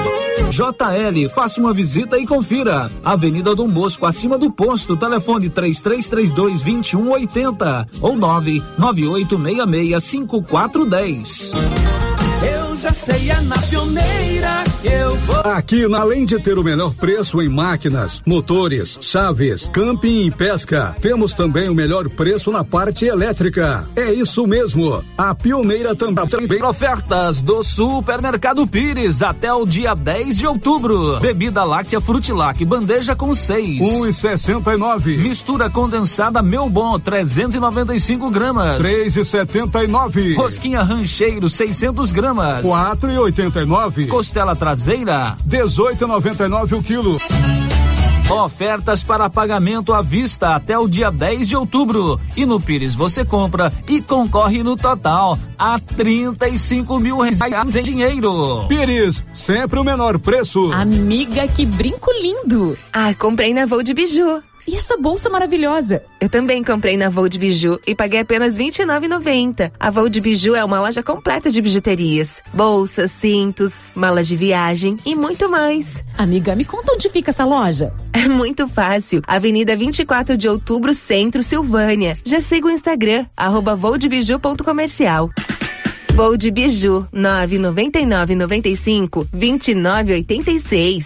JL, faça uma visita e confira. Avenida Dom Bosco, acima do posto, telefone 3332 2180 ou 99866 5410. Eu já sei, é na pioneira eu. Aqui, além de ter o melhor preço em máquinas, motores, chaves, camping e pesca, temos também o melhor preço na parte elétrica. É isso mesmo. A pioneira também tem ofertas do Supermercado Pires até o dia 10 de outubro. Bebida láctea Frutilac, bandeja com seis. Um e sessenta e nove. Mistura condensada Meu Bom, 395 gramas. Três e setenta e nove. Rosquinha Rancheiro, 600 gramas. Quatro e oitenta e nove. Costela traseira, 18,99 o quilo. Ofertas para pagamento à vista até o dia 10 de outubro. E no Pires você compra e concorre no total a 35 mil reais em dinheiro. Pires, sempre o menor preço. Amiga, que brinco lindo! Ah, comprei na Voo de Biju. E essa bolsa maravilhosa? Eu também comprei na Voo de Biju e paguei apenas R$ 29,90. A Voo de Biju é uma loja completa de bijuterias, bolsas, cintos, malas de viagem e muito mais. Amiga, me conta onde fica essa loja? É muito fácil. Avenida 24 de Outubro, Centro, Silvânia. Já siga o Instagram, arroba voodebiju.comercial. Voo de Biju, 999 95 2986.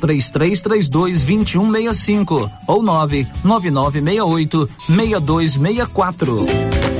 3332 2165 ou 99968 6264.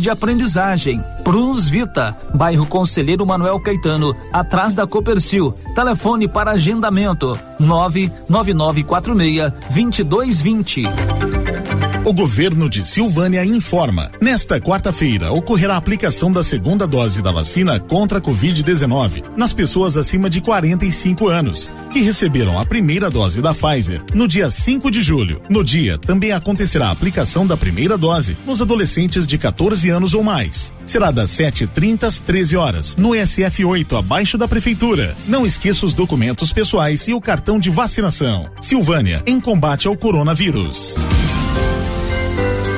de aprendizagem. Prunus Vita, bairro Conselheiro Manuel Caetano, atrás da Copercil. Telefone para agendamento: 99946 2220. O governo de Silvânia informa. Nesta quarta-feira ocorrerá a aplicação da segunda dose da vacina contra a Covid-19 nas pessoas acima de 45 anos, que receberam a primeira dose da Pfizer no dia 5 de julho. No dia, também acontecerá a aplicação da primeira dose nos adolescentes de 14 anos ou mais. Será das 7h30 às 13 horas, no SF 8, abaixo da Prefeitura. Não esqueça os documentos pessoais e o cartão de vacinação. Silvânia, em combate ao coronavírus.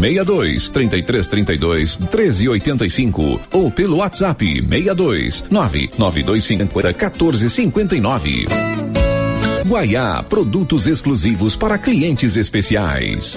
62 33 32 13 85 ou pelo WhatsApp 62 99250 14 59. Guaiá, produtos exclusivos para clientes especiais.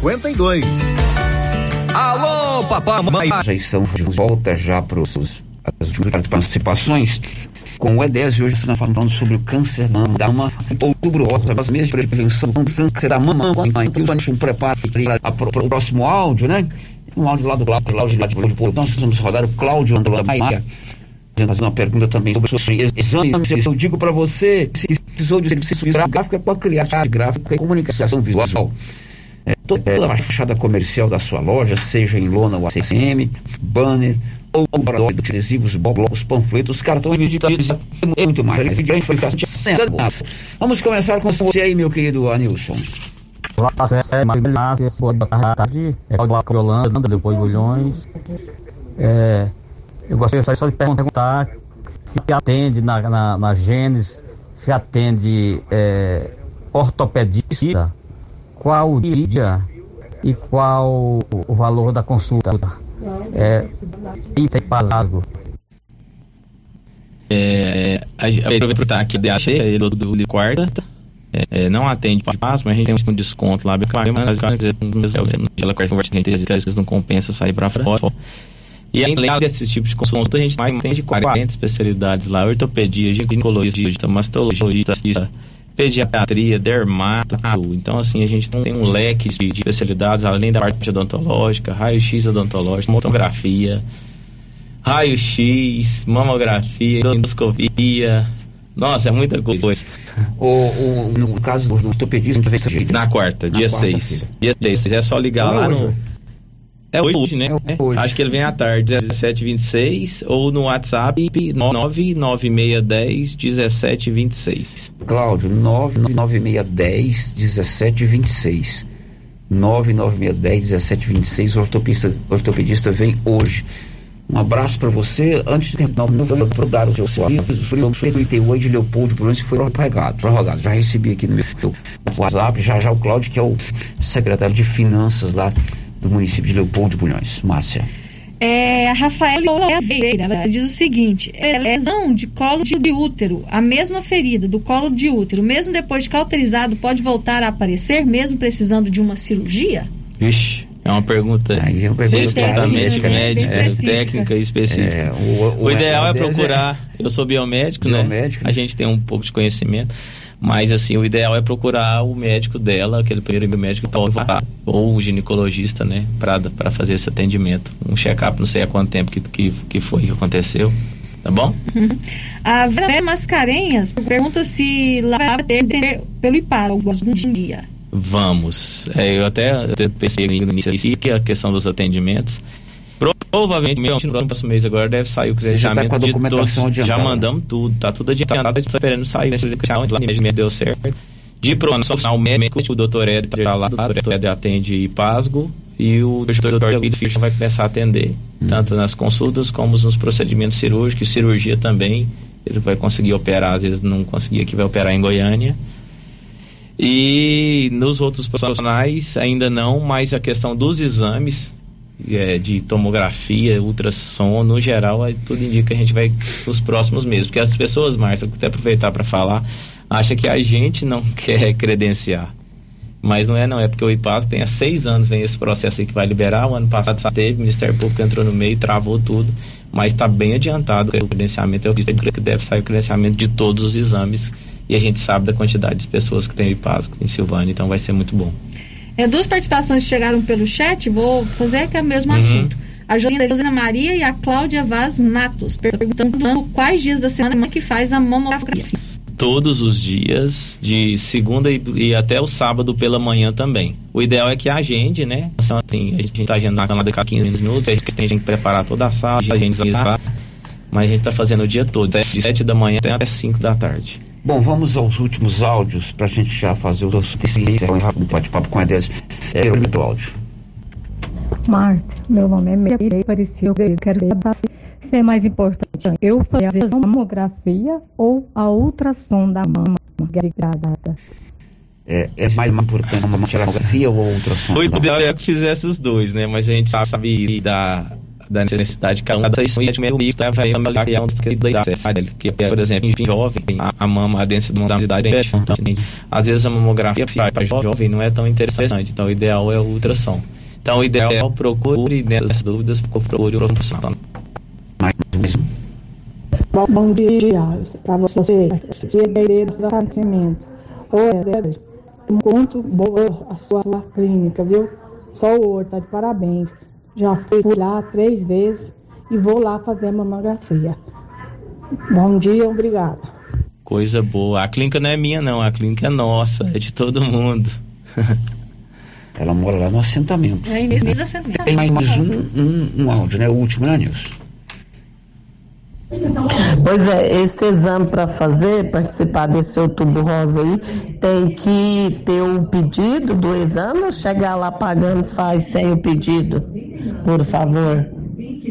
52. Alô, papai, mamãe. Já estão de volta já para as participações com o Edésio. Hoje estamos falando sobre o câncer da mama, outubro rosa, as mesmas de prevenção do câncer da mama. Então, a gente prepara para o próximo áudio, né? Um áudio lá do Cláudio, lá de lá de Então, nós vamos rodar o Cláudio André Maia. Fazendo uma pergunta também sobre exame. Eu digo para você, se precisou de serviço gráfico é para criar gráfico e comunicação visual. É, toda a fachada comercial da sua loja, seja em lona ou ACM, banner, ou adesivos, blocos, panfletos, cartões digitais e muito mais. Vamos começar com você aí, meu querido Anilson. Olá, é Marilha, boa tarde. É Claudio Holanda, depois Bulhões. É, eu gostaria só de perguntar se atende na, na, na Gênesis, se atende é, ortopedista qual o dia e qual o valor da consulta. É, pagado. É, aproveitar aqui a cheia do, do, do quarta. É, não atende passo, mas a gente tem um desconto lá, bem mas ela conversa que às vezes não compensa sair para fora. E além desses tipos de consulta, a gente tem de 40 especialidades lá, ortopedia, ginecologia, mastologia, pediatria, dermato. Então, assim, a gente tem um leque de, de especialidades, além da parte odontológica, raio-x odontológico, tomografia, raio-x, mamografia, endoscopia. Nossa, é muita coisa. O, o, no caso do ortopedista, na quarta, dia 6. Dia 6. É só ligar lá no. É hoje, né? É hoje. Acho que ele vem à tarde, 1726, ou no WhatsApp 99610 1726. Cláudio, 99610 1726. 99610 1726, o ortopedista, ortopedista vem hoje. Um abraço para você. Antes de terminar, eu vou dar o seu aviso. Foi o 38 de Leopoldo Bruno que foi prorrogado, prorrogado. Já recebi aqui no meu WhatsApp, já já o Cláudio, que é o secretário de Finanças lá do município de Leopoldo de Bulhões. Márcia. É, a Rafaela Oliveira ela diz o seguinte: é lesão de colo de útero, a mesma ferida do colo de útero, mesmo depois de cauterizado, pode voltar a aparecer, mesmo precisando de uma cirurgia? Vixe. É uma pergunta Aí é uma pergunta estritamente né? médica, É. técnica específica. É, o- o, o- ideal é é- procurar. Eu sou biomédico, Biomédico, né? A gente tem um pouco de conhecimento. Mas, assim, o ideal é procurar o médico dela, aquele primeiro médico ou o ginecologista, né? Para fazer esse atendimento. Um check-up, não sei há quanto tempo que, que, que foi que aconteceu. Tá bom? A Vera Mascarenhas pergunta se lá vai ter pelo IPAR algum dia. Vamos. É, eu até, até pensei no início aqui que a questão dos atendimentos. Provavelmente, meu, no próximo mês agora deve sair o Você já tá credenciamento com a de. Já mandamos tudo, tá tudo adiantado, tá esperando sair. Né? Lá mesmo deu certo. De pronto, o médico, o doutor Ed tá lá, o doutor Ed atende IPASGO e o doutor Guido Fischer vai começar a atender, tanto nas consultas como nos procedimentos cirúrgicos, cirurgia também. Ele vai conseguir operar, às vezes não conseguia que vai operar em Goiânia. E nos outros profissionais ainda não, mas a questão dos exames é, de tomografia, ultrassom, no geral, aí tudo indica que a gente vai nos próximos meses. Porque as pessoas, Márcia, até aproveitar para falar, acha que a gente não quer credenciar. Mas não é não, é porque o IPAS tem há seis anos, vem esse processo aí que vai liberar, o ano passado só teve, o Ministério Público entrou no meio, travou tudo, mas está bem adiantado o credenciamento, eu acredito que deve sair o credenciamento de todos os exames, e a gente sabe da quantidade de pessoas que tem o IPAS em Silvânia, então vai ser muito bom. É, duas participações que chegaram pelo chat, vou fazer que é o mesmo Uhum. assunto. A Jolina Maria e a Cláudia Vaz Matos, perguntando quais dias da semana que faz a mamografia. todos os dias, de segunda e, e até o sábado pela manhã também. O ideal é que agende, né? Assim, a gente está agendando lá daqui a 15 minutos, a gente tem que preparar toda a sala, a gente mas a gente está fazendo o dia todo, de 7 da manhã até 5 da tarde. Bom, vamos aos últimos áudios para a gente já fazer o nosso rápido bate-papo com a Edez. É, o áudio. Márcia, meu nome é Meire Apareceu. Eu quero ser mais importante. Eu fazer a mamografia ou a ultrassom da mama gravada. É, é mais importante uma mamografia ou ultrassom? O ideal é que fizesse os dois, né? Mas a gente sabe da, da necessidade de um. Cada isso é meio mito, vai avaliar um dos que Porque, por exemplo, em jovem, a, a mama, a densidade é baixa. Então, assim, às vezes a mamografia para jovem não é tão interessante. Então, o ideal é o ultrassom. Então, o ideal é procure, dentro das dúvidas, procure o profissional. Bom, bom dia para você, tratamento. Oi, muito boa a sua, clínica, viu? Só o ouro, tá de parabéns. Já fui lá três vezes e vou lá fazer a mamografia. Bom dia, obrigada. Coisa boa. A clínica não é minha, não. A clínica é nossa, é de todo mundo. Ela mora lá no assentamento. É, mesmo assentamento. Tem mais um, um, um áudio, né? O último, né, Nilson? Pois é, esse exame para fazer, participar desse outubro rosa aí, tem que ter o pedido do exame ou chegar lá pagando faz sem o pedido, por favor?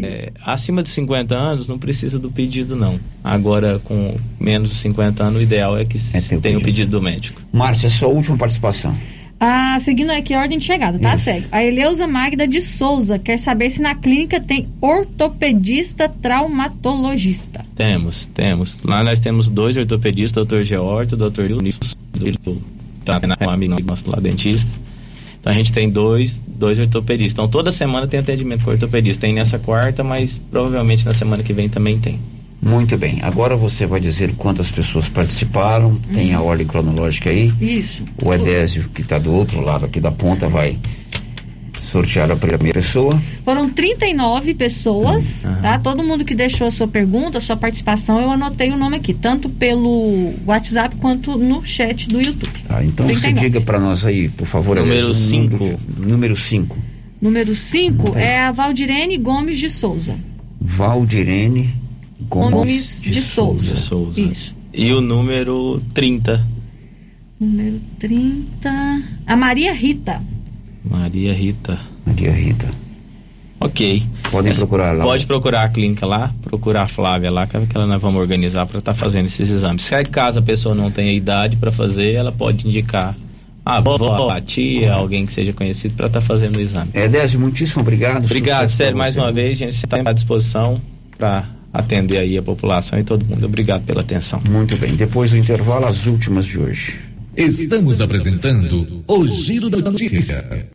É, acima de 50 anos não precisa do pedido, não. Agora, com menos de 50 anos, o ideal é que é tenha o pedido do médico. Márcia, sua última participação. Ah, seguindo aqui a ordem de chegada, tá? Segue. A Eleusa Magda de Souza quer saber se na clínica tem ortopedista traumatologista. Temos, temos. Lá nós temos dois ortopedistas, Dr. Georto, o Dr. Nilson, tá um amigo nosso lá, dentista. Então a gente tem dois, dois ortopedistas. Então toda semana tem atendimento com ortopedista. Tem nessa quarta, mas provavelmente na semana que vem também tem. Muito bem. Agora você vai dizer quantas pessoas participaram. Tem a ordem cronológica aí. Isso. O Edésio, que está do outro lado aqui da ponta, vai sortear a primeira pessoa. Foram 39 pessoas, Hum, tá? Todo mundo que deixou a sua pergunta, a sua participação, eu anotei o nome aqui, tanto pelo WhatsApp quanto no chat do YouTube. Tá, então você 39. diga para nós aí, por favor. Número Edésio, o cinco. número- Número 5. Número 5 é a Valdirene Gomes de Souza. Valdirene Gomes, Gomes de, Souza. De Souza. Isso. E o número 30, Número 30. A Maria Rita. Maria Rita. Maria Rita. Ok. Podem procurar lá. Pode procurar a clínica lá, procurar a Flávia lá, que é que ela nós vamos organizar para estar fazendo esses exames. Se caso a pessoa não tenha idade para fazer, ela pode indicar a avó, a tia, alguém que seja conhecido para estar fazendo o exame. Edésio, muitíssimo obrigado. Obrigado, pra mais uma vez, gente está à disposição para atender aí a população e todo mundo. Obrigado pela atenção. Muito bem. Depois do intervalo, as últimas de hoje. Estamos apresentando o Giro da Notícia.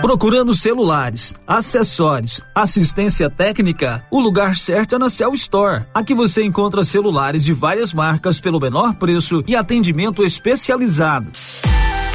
Procurando celulares, acessórios, assistência técnica, o lugar certo é na Cell Store. Aqui você encontra celulares de várias marcas pelo menor preço e atendimento especializado.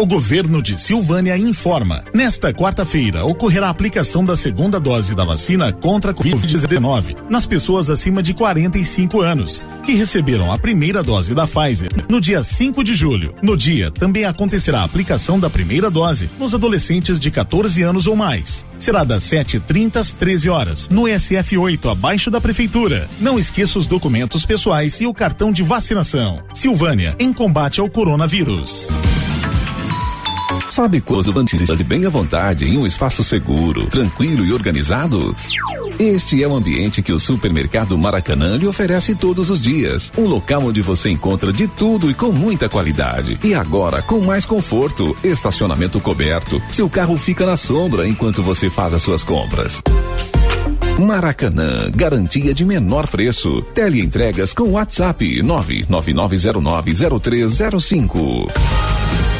O governo de Silvânia informa. Nesta quarta-feira ocorrerá a aplicação da segunda dose da vacina contra a Covid-19 nas pessoas acima de 45 anos que receberam a primeira dose da Pfizer no dia 5 de julho. No dia também acontecerá a aplicação da primeira dose nos adolescentes de 14 anos ou mais. Será das 7h30 às 13 horas no SF8 abaixo da prefeitura. Não esqueça os documentos pessoais e o cartão de vacinação. Silvânia em combate ao coronavírus. Sabe quando notícias bem à vontade em um espaço seguro, tranquilo e organizado? Este é o ambiente que o supermercado Maracanã lhe oferece todos os dias. Um local onde você encontra de tudo e com muita qualidade. E agora com mais conforto, estacionamento coberto. Seu carro fica na sombra enquanto você faz as suas compras. Maracanã, garantia de menor preço. Teleentregas com WhatsApp 999090305.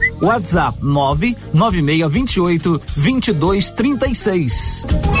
WhatsApp 99628 2236.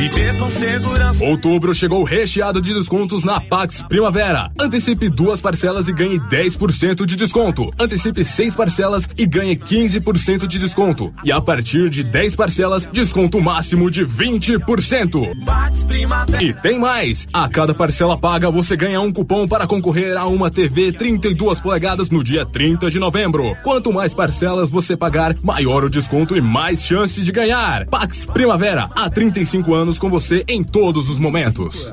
Viver com segurança. Outubro chegou recheado de descontos na Pax Primavera. Antecipe duas parcelas e ganhe 10% de desconto. Antecipe seis parcelas e ganhe 15% de desconto. E a partir de 10 parcelas, desconto máximo de 20%. E tem mais! A cada parcela paga, você ganha um cupom para concorrer a uma TV 32 polegadas no dia 30 de novembro. Quanto mais parcelas você pagar, maior o desconto e mais chance de ganhar. Pax Primavera, há 35 anos com você em todos os momentos.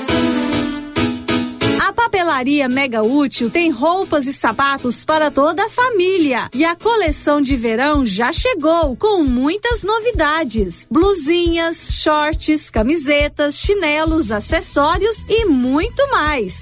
Papelaria Mega Útil tem roupas e sapatos para toda a família. E a coleção de verão já chegou com muitas novidades: blusinhas, shorts, camisetas, chinelos, acessórios e muito mais.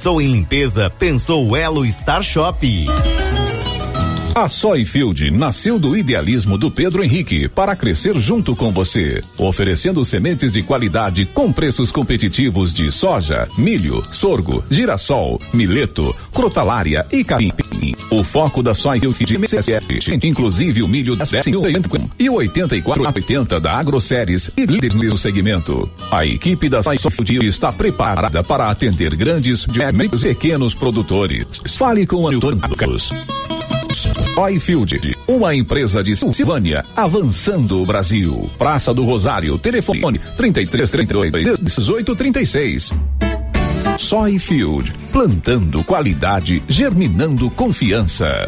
em limpeza? Pensou Elo Star Shop. A Soyfield nasceu do idealismo do Pedro Henrique para crescer junto com você, oferecendo sementes de qualidade com preços competitivos de soja, milho, sorgo, girassol, mileto, crotalária e capim. O foco da Soyfield MCSF, inclusive o milho da e o 8480 da AgroSéries e líderes no segmento. A equipe da Soyfield está preparada para atender grandes e pequenos produtores. Fale com o Newton Marcos. Oifield, uma empresa de Silvânia, avançando o Brasil. Praça do Rosário, telefone 33 32 18 36. Soy Field, plantando qualidade, germinando confiança.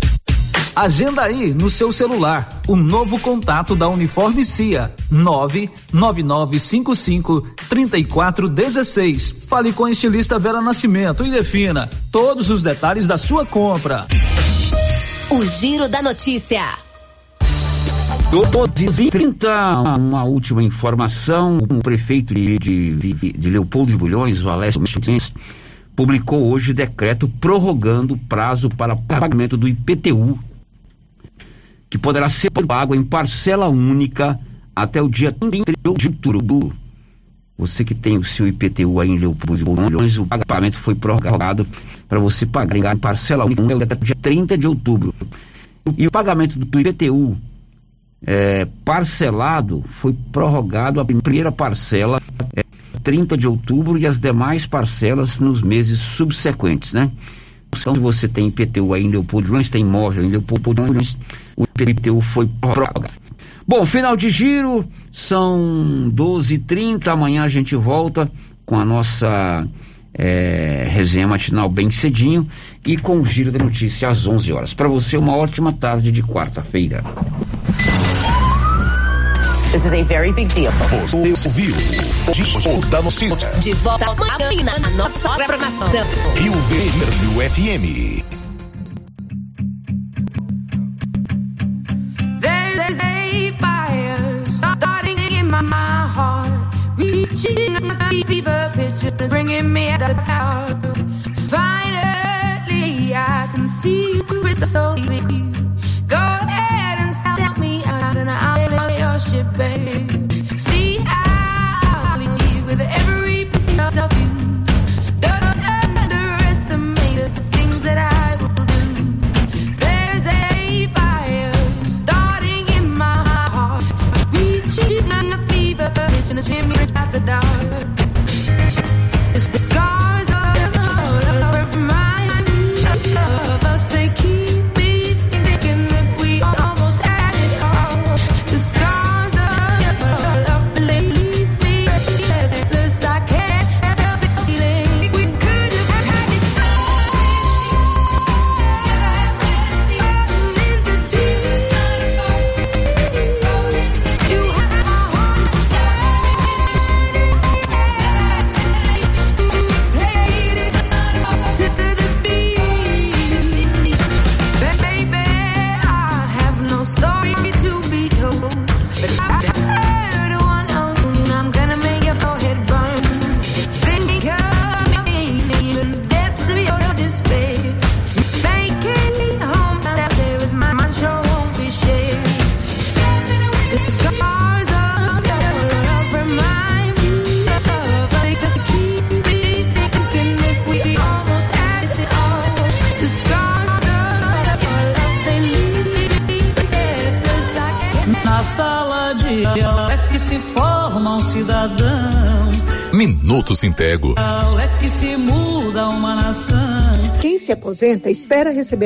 Agenda aí no seu celular o novo contato da Uniforme CIA 99955 3416. Fale com a estilista Vera Nascimento e defina todos os detalhes da sua compra. O Giro da Notícia. Todos 30, uma última informação, o prefeito de, de, de Leopoldo de Bulhões, o Alessio publicou hoje decreto prorrogando o prazo para pagamento do IPTU, que poderá ser pago em parcela única até o dia 30 de outubro. Você que tem o seu IPTU aí em Leopoldo o pagamento foi prorrogado para você pagar em parcela única até o dia 30 de outubro. E o pagamento do IPTU é, parcelado foi prorrogado a primeira parcela é, 30 de outubro e as demais parcelas nos meses subsequentes, né? Então, se você tem IPTU aí em Leopoldo tem imóvel em Leopoldo o IPTU foi prorrogado. Bom, final de giro, são 12h30, amanhã a gente volta com a nossa é, resenha matinal bem cedinho e com o giro da notícia às 11 horas. Para você, uma ótima tarde de quarta-feira. This is a very big deal. Você ouviu o da notícia. De volta amanhã na nossa programação. Rio Vermelho FM. Cheating on my fever pictures, bringing me out of power. Finally, I can see you with the soul with you. Go ahead and sell me out, and I'll your ship, babe. Minuto Sintego. É que se muda uma nação. Quem se aposenta espera receber